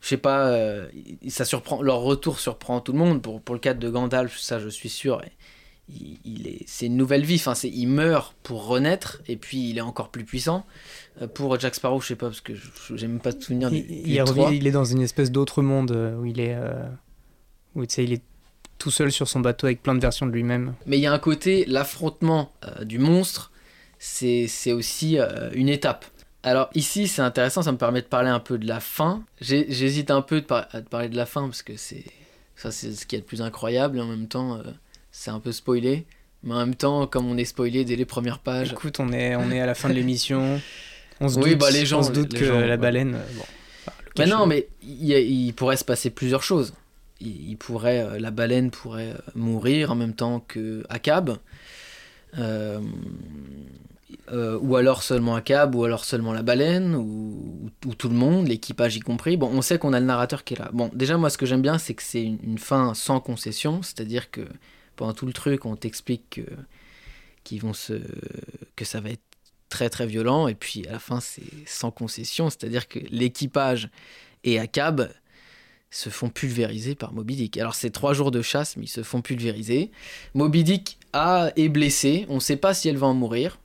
je sais pas, euh, ça surprend, leur retour surprend tout le monde. Pour, pour le cas de Gandalf, ça je suis sûr, il, il est, c'est une nouvelle vie. Enfin, c'est, il meurt pour renaître et puis il est encore plus puissant. Euh, Pour Jack Sparrow, je sais pas parce que j'ai même pas de souvenir du, Il, du il est il dans une espèce d'autre monde euh, où il est. euh, où tu sais, il est tout seul sur son bateau avec plein de versions de lui-même. Mais il y a un côté, l'affrontement euh, du monstre, c'est c'est aussi une étape. Alors ici, c'est intéressant, ça me permet de parler un peu de la fin. J'ai- J'hésite un peu de par- à te parler de la fin parce que c'est ça, c'est ce qui est le plus incroyable. Et en même temps, c'est un peu spoilé. Mais en même temps, comme on est spoilé dès les premières pages, Écoute, on est, on est à la fin de l'émission. On se Oui, doute, bah, les gens- on se doute que gens, la baleine. euh, bon, bah, Mais non, mais il, pourrait se passer plusieurs choses. Il, il pourrait, euh, la baleine pourrait euh, mourir en même temps que Akab, Euh, euh, ou alors seulement Akab, ou alors seulement la baleine, ou, ou- ou tout le monde, l'équipage y compris. Bon, on sait qu'on a le narrateur qui est là. Bon, déjà moi ce que j'aime bien, c'est que c'est une, une fin sans concession, c'est-à-dire que pendant tout le truc, on t'explique que que ça va être très très violent, et puis à la fin c'est sans concession, c'est-à-dire que l'équipage et Akab se font pulvériser par Moby Dick. Alors c'est trois jours de chasse, mais ils se font pulvériser. Moby Dick a, est blessé, on ne sait pas si elle va en mourir.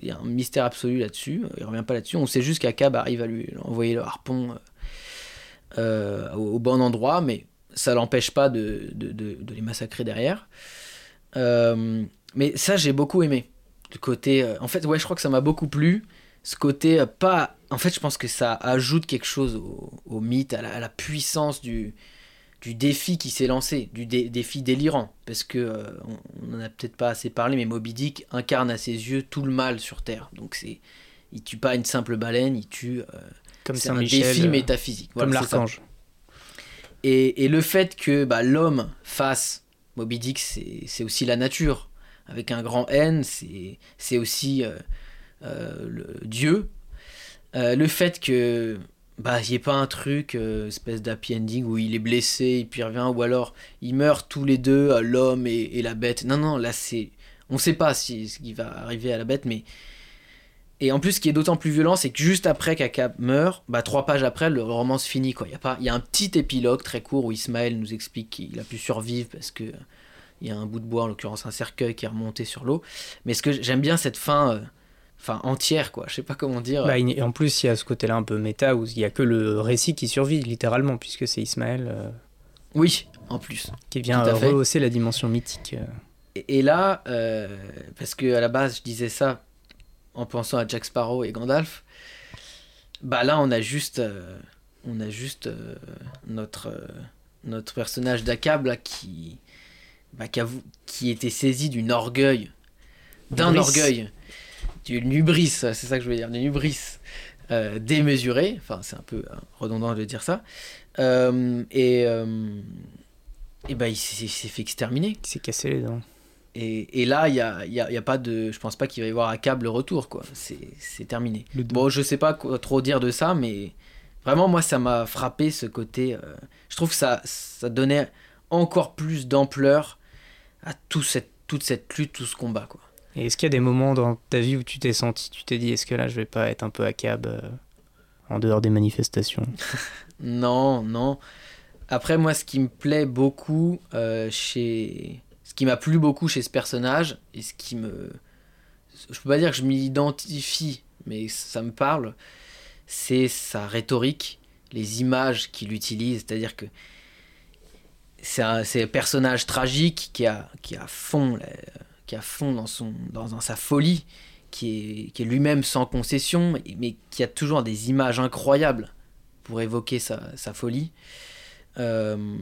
Il y a un mystère absolu là-dessus, il revient pas là-dessus. On sait juste qu'Akab arrive à lui envoyer le harpon euh, euh, au bon endroit, mais ça l'empêche pas de, de- de- de les massacrer derrière. Euh, mais ça, j'ai beaucoup aimé. Le côté. euh, en fait, ouais, je crois que ça m'a beaucoup plu. Ce côté, euh, pas. En fait, je pense que ça ajoute quelque chose au, au mythe, à la, à la puissance du, du défi qui s'est lancé, du dé- défi délirant. Parce que, euh, on n'en a peut-être pas assez parlé, mais Moby Dick incarne à ses yeux tout le mal sur Terre. Donc, c'est. Il tue pas une simple baleine, il tue. euh, comme c'est un défi métaphysique. comme Voilà, l'archange. Et, le fait que bah, l'homme fasse Moby Dick, c'est aussi la nature. Avec un grand N, c'est aussi euh, euh, le Dieu. Euh, le fait que bah il n'y ait pas un truc, espèce d'happy ending où il est blessé et puis il revient, ou alors ils meurent tous les deux, l'homme et, la bête. Non, non, là c'est. On sait pas si, ce qui va arriver à la bête, mais. Et en plus, ce qui est d'autant plus violent, c'est que juste après qu'Akab meurt, bah, trois pages après, le roman se finit. Il y, a pas- y a un petit épilogue très court où Ismaël nous explique qu'il a pu survivre parce que il y a un bout de bois, en l'occurrence un cercueil, qui est remonté sur l'eau. Mais ce que j'aime bien cette fin, euh, fin entière, quoi. Je sais pas comment dire. Bah, en plus, il y a ce côté-là un peu méta où il y a que le récit qui survit, littéralement, puisque c'est Ismaël euh, Oui, en plus. qui vient rehausser la dimension mythique. euh. Et, et là, euh, parce que à la base, je disais ça en pensant à Jack Sparrow et Gandalf. Bah là, on a juste, euh, on a juste euh, notre euh, notre personnage d'Akab qui, bah, qui, qui était saisi d'une orgueil, d'un orgueil, d'une hubris, c'est ça que je veux dire, d'une hubris démesurée. Enfin, c'est un peu redondant de dire ça. Et et bah, il s'est il fait exterminer. qui s'est cassé les dents. Et, et là, il y a, y a- y a pas de. Je pense pas qu'il va y avoir un câble retour, quoi. C'est terminé. Bon, je sais pas quoi trop dire de ça, mais vraiment, moi, ça m'a frappé ce côté. euh, je trouve que ça, ça donnait encore plus d'ampleur à tout cette, toute cette lutte, tout ce combat, quoi. Et est-ce qu'il y a des moments dans ta vie où tu t'es senti, tu t'es dit, est-ce que là, je vais pas être un peu à cab euh, en dehors des manifestations? Non, non. Après, moi, ce qui me plaît beaucoup euh, chez. Ce qui m'a plu beaucoup chez ce personnage, et ce qui me. Je peux pas dire que je m'y identifie, mais ça me parle, c'est sa rhétorique, les images qu'il utilise, c'est-à-dire que. C'est un, un personnage tragique qui a, qui a fond, qui a fond dans, son, dans sa folie, qui est, qui est lui-même sans concession, mais qui a toujours des images incroyables pour évoquer sa, sa folie. Euh,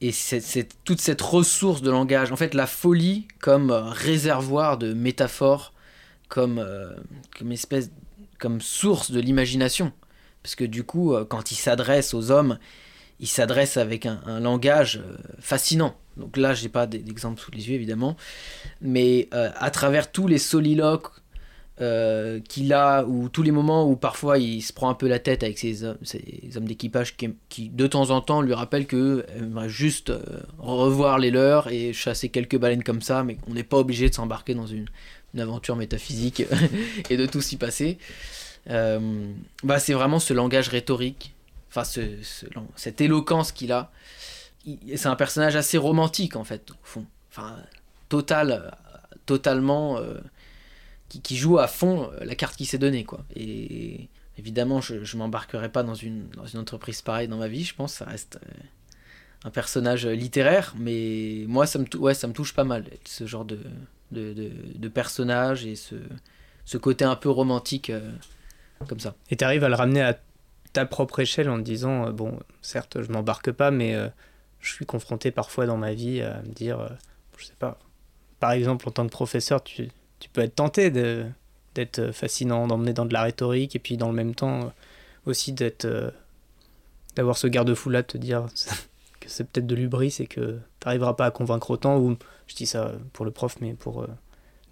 et c'est toute cette ressource de langage, en fait la folie comme réservoir de métaphores, comme, comme espèce, comme source de l'imagination. Parce que du coup, quand il s'adresse aux hommes, il s'adresse avec un, langage fascinant. Donc là, j'ai pas d'exemple sous les yeux évidemment, mais à travers tous les soliloques euh, qu'il a, ou tous les moments où parfois il se prend un peu la tête avec ses, hommes d'équipage qui, de temps en temps lui rappellent que aimerait juste euh, revoir les leurs et chasser quelques baleines comme ça, mais on n'est pas obligé de s'embarquer dans une, aventure métaphysique et de tout s'y passer. Euh, bah, c'est vraiment ce langage rhétorique, enfin ce, cette éloquence qu'il a. C'est un personnage assez romantique en fait, au fond. Enfin, total, totalement qui, joue à fond euh, la carte qui s'est donnée. Quoi. Et évidemment, je ne m'embarquerai pas dans une, dans une entreprise pareille dans ma vie, je pense. Ça reste euh, un personnage littéraire, mais moi, ça me, ouais, ça me touche pas mal, ce genre de, de, de, personnage et ce, ce côté un peu romantique euh, comme ça. Et tu arrives à le ramener à ta propre échelle en te disant, bon, certes, je m'embarque pas, mais je suis confronté parfois dans ma vie à me dire, je sais pas, par exemple, en tant que professeur, tu tu peux être tenté d'être fascinant, d'emmener dans de la rhétorique, et puis dans le même temps euh, aussi d'être euh, d'avoir ce garde-fou là de te dire que c'est peut-être de l'ubris et que tu n'arriveras pas à convaincre autant, ou je dis ça pour le prof, mais pour euh,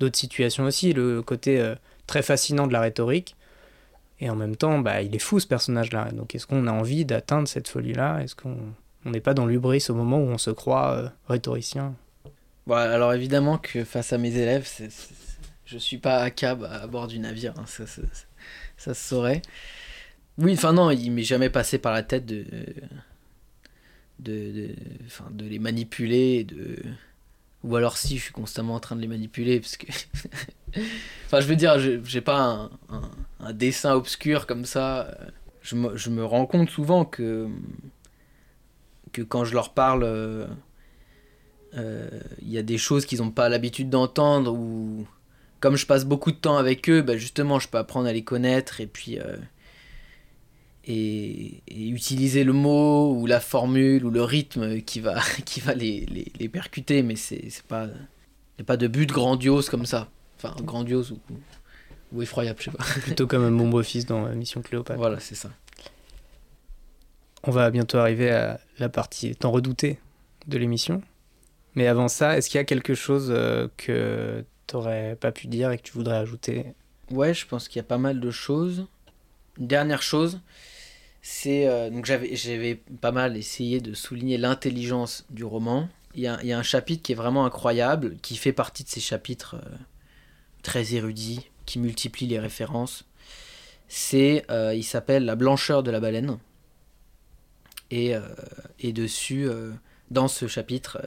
d'autres situations aussi, le côté très fascinant de la rhétorique, et en même temps, bah, il est fou ce personnage-là. Donc est-ce qu'on a envie d'atteindre cette folie-là? Est-ce qu'on n'est pas dans l'ubris au moment où on se croit rhétoricien? Bon, alors évidemment que face à mes élèves, c'est je suis pas à cab à bord du navire, hein, ça, ça, se saurait. Oui, enfin non, il m'est jamais passé par la tête de, de, de, de les manipuler, de... ou alors si, je suis constamment en train de les manipuler, parce que... enfin, je veux dire, j'ai pas un, un, dessin obscur comme ça. Je me, je me, rends compte souvent que, que quand je leur parle, euh, euh, il y a des choses qu'ils n'ont pas l'habitude d'entendre, ou comme je passe beaucoup de temps avec eux, bah justement, je peux apprendre à les connaître et puis euh, et, utiliser le mot ou la formule ou le rythme qui va, qui va les, les, les percuter, mais c'est pas, il a pas de but grandiose comme ça. Enfin, grandiose ou, ou effroyable, je sais pas. Plutôt comme un bon beau-fils dans Mission Cléopâtre. Voilà, c'est ça. On va bientôt arriver à la partie tant redoutée de l'émission. Mais avant ça, est-ce qu'il y a quelque chose euh, que t'aurais pas pu dire et que tu voudrais ajouter Ouais, je pense qu'il y a pas mal de choses. Dernière chose, c'est euh, donc j'avais j'avais pas mal essayé de souligner l'intelligence du roman. Il y, a, il y, a, un chapitre qui est vraiment incroyable, qui fait partie de ces chapitres euh, très érudits, qui multiplient les références. C'est, euh, il s'appelle La blancheur de la baleine. Et, et dessus, dans ce chapitre,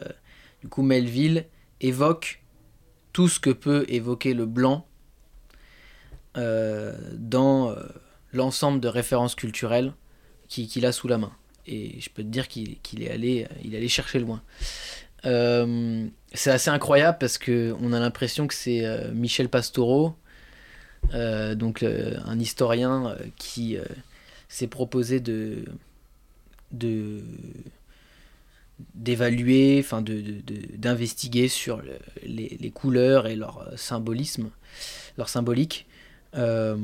du coup, Melville évoque tout ce que peut évoquer le blanc euh, dans euh, l'ensemble de références culturelles qu'il a sous la main. Et je peux te dire qu'il est allé, il est chercher loin. Euh, c'est assez incroyable parce que on a l'impression que c'est Michel Pastoureau, donc un historien qui s'est proposé de d'évaluer, enfin de, d'investiguer sur les, couleurs et leur euh, symbolisme, leur symbolique euh,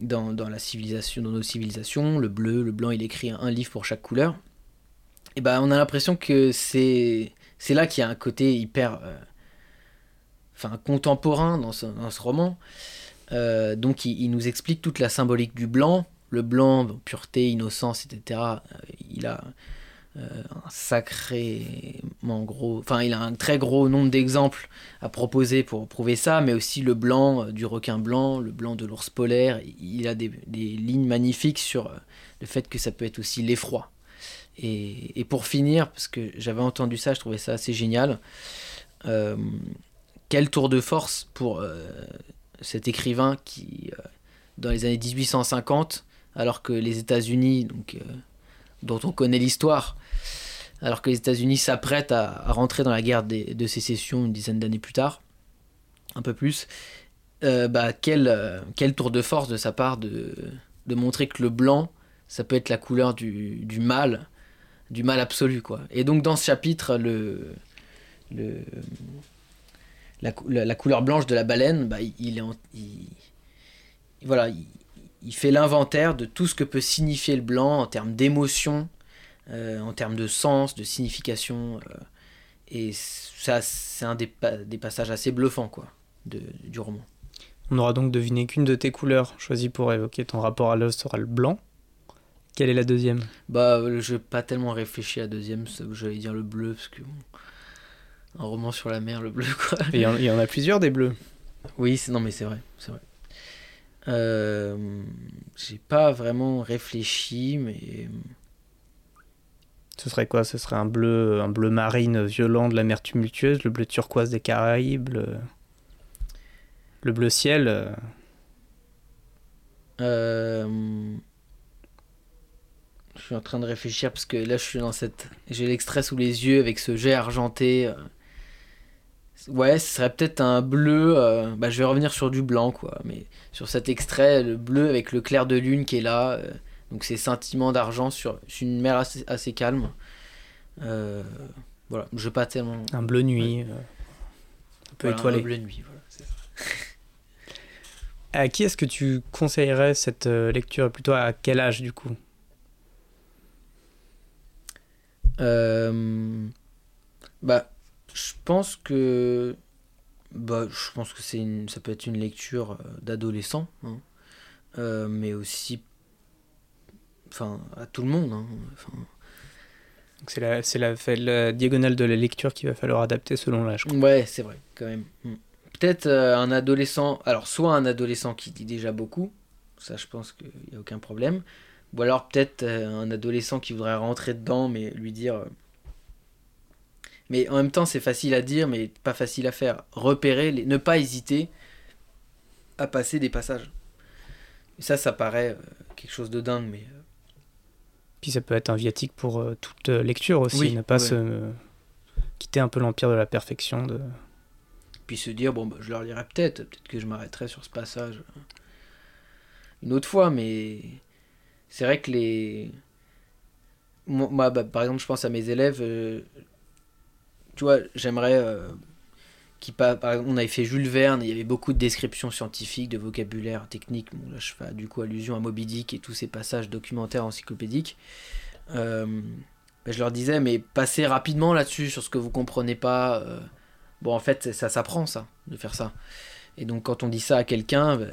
dans, la civilisation, dans nos civilisations. Le bleu, le blanc, il écrit un, livre pour chaque couleur. Et ben on a l'impression que c'est c'est là qu'il y a un côté hyper, euh, enfin contemporain dans ce, dans ce roman. donc il, il, nous explique toute la symbolique du blanc, le blanc, pureté, innocence, etc. il a un sacrément gros. Enfin, il a un très gros nombre d'exemples à proposer pour prouver ça, mais aussi le blanc euh, du requin blanc, le blanc de l'ours polaire. Il a des, lignes magnifiques sur euh, le fait que ça peut être aussi l'effroi. Et, pour finir, parce que j'avais entendu ça, je trouvais ça assez génial. quel tour de force pour cet écrivain qui, dans les années 1850, alors que les États-Unis, donc dont on connaît l'histoire, alors que les États-Unis s'apprêtent à, rentrer dans la guerre de sécession une dizaine d'années plus tard, un peu plus, euh, bah, quel, euh, quel, tour de force de sa part de, montrer que le blanc, ça peut être la couleur du, du mal, du mal absolu, quoi. Et donc, dans ce chapitre, le, la, couleur blanche de la baleine, bah, il, est il, voilà, il, fait l'inventaire de tout ce que peut signifier le blanc en termes d'émotion, euh, en termes de sens, de signification. Euh, et ça, c'est un des, des, passages assez bluffants, quoi, de, du roman. On n'aura donc deviné qu'une de tes couleurs choisies pour évoquer ton rapport à l'œuvre sera le blanc. Quelle est la deuxième? Bah, je n'ai pas tellement réfléchi à la deuxième, j'allais dire le bleu, parce que un roman sur la mer, le bleu, quoi. Il y, en, a plusieurs des bleus. Oui, non, mais c'est vrai, c'est vrai. Euh, j'ai pas vraiment réfléchi, mais. Ce serait quoi? Ce serait un bleu, un bleu marine violent de la mer tumultueuse, le bleu turquoise des Caraïbes, le, bleu ciel. Euh... euh je suis en train de réfléchir parce que là je suis dans cette. J'ai l'extrait sous les yeux avec ce jet argenté. Ouais, ce serait peut-être un bleu. Euh, bah, je vais revenir sur du blanc, quoi. Mais sur cet extrait, le bleu avec le clair de lune qui est là. Euh, donc ces sentiments d'argent sur, une mer assez, assez calme. Euh, voilà, je pas tellement. Un bleu nuit. un peu étoilé. Un bleu nuit, voilà. À qui est-ce que tu conseillerais cette lecture Plutôt à quel âge, du coup? Bah je pense que bah, je pense que c'est une, ça peut être une lecture euh, d'adolescent, hein. euh, mais aussi, enfin, à tout le monde. Hein. c'est la, c'est la, la, diagonale de la lecture qu'il va falloir adapter selon l'âge. Ouais, c'est vrai, quand même. Hmm. Peut-être euh, un adolescent, alors soit un adolescent qui dit déjà beaucoup, ça je pense qu'il n'y a aucun problème, ou alors peut-être un adolescent qui voudrait rentrer dedans, mais lui dire mais en même temps, c'est facile à dire, mais pas facile à faire. Repérer, les... ne pas hésiter à passer des passages. Et ça, ça paraît euh, quelque chose de dingue, mais. Euh, Puis ça peut être un viatique pour euh, toute lecture aussi, ne pas se quitter un peu l'empire de la perfection. De... Puis se dire, bon, bah, je leur lirai peut-être, peut-être que je m'arrêterai sur ce passage une autre fois, mais c'est vrai que les. Moi, bah, par exemple, je pense à mes élèves, tu vois, j'aimerais. Euh, exemple, on avait fait Jules Verne, il y avait beaucoup de descriptions scientifiques, de vocabulaire technique. Bon, là, je fais du coup allusion à Moby Dick et tous ces passages documentaires encyclopédiques. Euh, je leur disais, mais passez rapidement là-dessus, sur ce que vous comprenez pas. Euh. bon, en fait, ça s'apprend, ça, de faire ça. Et donc, quand on dit ça à quelqu'un, ben,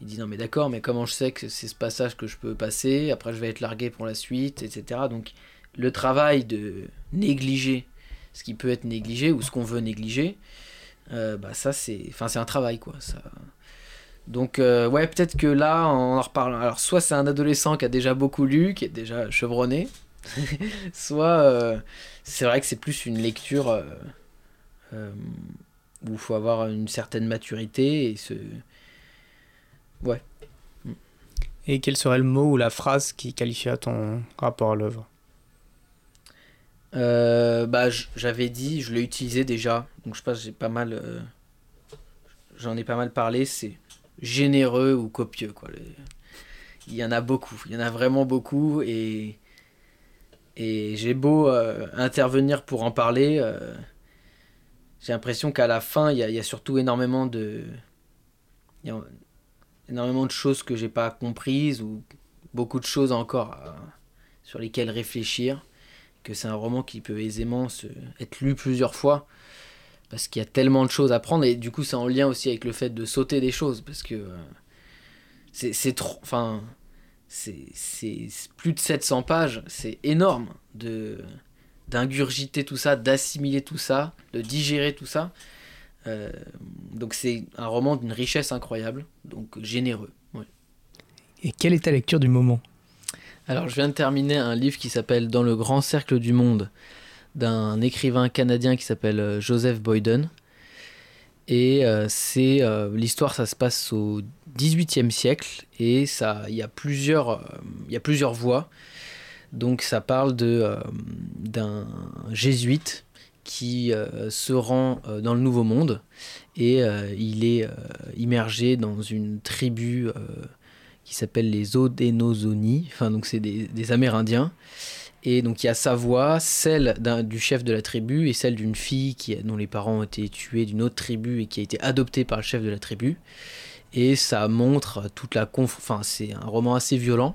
il dit non, mais d'accord, mais comment je sais que c'est ce passage que je peux passer? Après, je vais être largué pour la suite, etc. Donc, le travail de négliger ce qui peut être négligé ou ce qu'on veut négliger, euh, bah ça c'est, enfin c'est un travail quoi. Ça. Donc euh, ouais peut-être que là on en reparle. Alors soit c'est un adolescent qui a déjà beaucoup lu, qui est déjà chevronné, soit euh, c'est vrai que c'est plus une lecture où il faut avoir une certaine maturité et ouais. Et quel serait le mot ou la phrase qui qualifierait ton rapport à l'œuvre? Euh, bah, j'avais dit, je l'ai utilisé déjà, donc je pense j'ai pas mal, euh, j'en ai pas mal parlé. C'est généreux ou copieux, quoi. Il y en a beaucoup, il y en a vraiment beaucoup, et et j'ai beau euh, intervenir pour en parler, j'ai l'impression qu'à la fin, il y, a, surtout énormément de, énormément de choses que j'ai pas comprises ou beaucoup de choses encore sur lesquelles réfléchir que c'est un roman qui peut aisément se, être lu plusieurs fois parce qu'il y a tellement de choses à prendre et du coup c'est en lien aussi avec le fait de sauter des choses parce que euh, c'est trop enfin c'est plus de 700 pages c'est énorme de d'ingurgiter tout ça d'assimiler tout ça de digérer tout ça. Euh, donc c'est un roman d'une richesse incroyable donc généreux et quelle est ta lecture du moment? Alors, je viens de terminer un livre qui s'appelle Dans le grand cercle du monde d'un écrivain canadien qui s'appelle euh, Joseph Boyden. Et euh, c'est euh, l'histoire, ça se passe au XVIIIe siècle et ça, il y a plusieurs, il voix. Donc, ça parle d'un jésuite qui se rend dans le Nouveau Monde et il est immergé dans une tribu qui s'appelle les Odenozoni, enfin donc c'est des, Amérindiens. Et donc il y a sa voix, celle du chef de la tribu et celle d'une fille qui, dont les parents ont été tués d'une autre tribu et qui a été adoptée par le chef de la tribu. Et ça montre toute la Enfin, c'est un roman assez violent,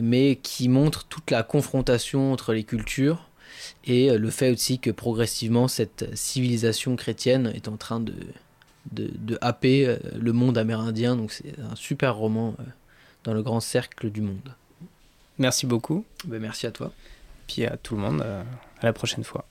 mais qui montre toute la confrontation entre les cultures et le fait aussi que progressivement cette civilisation chrétienne est en train de, de, de happer euh, le monde amérindien. Donc c'est un super roman euh, dans le grand cercle du monde. Merci beaucoup. Ben, merci à toi. Puis à tout le monde. Euh, à la prochaine fois.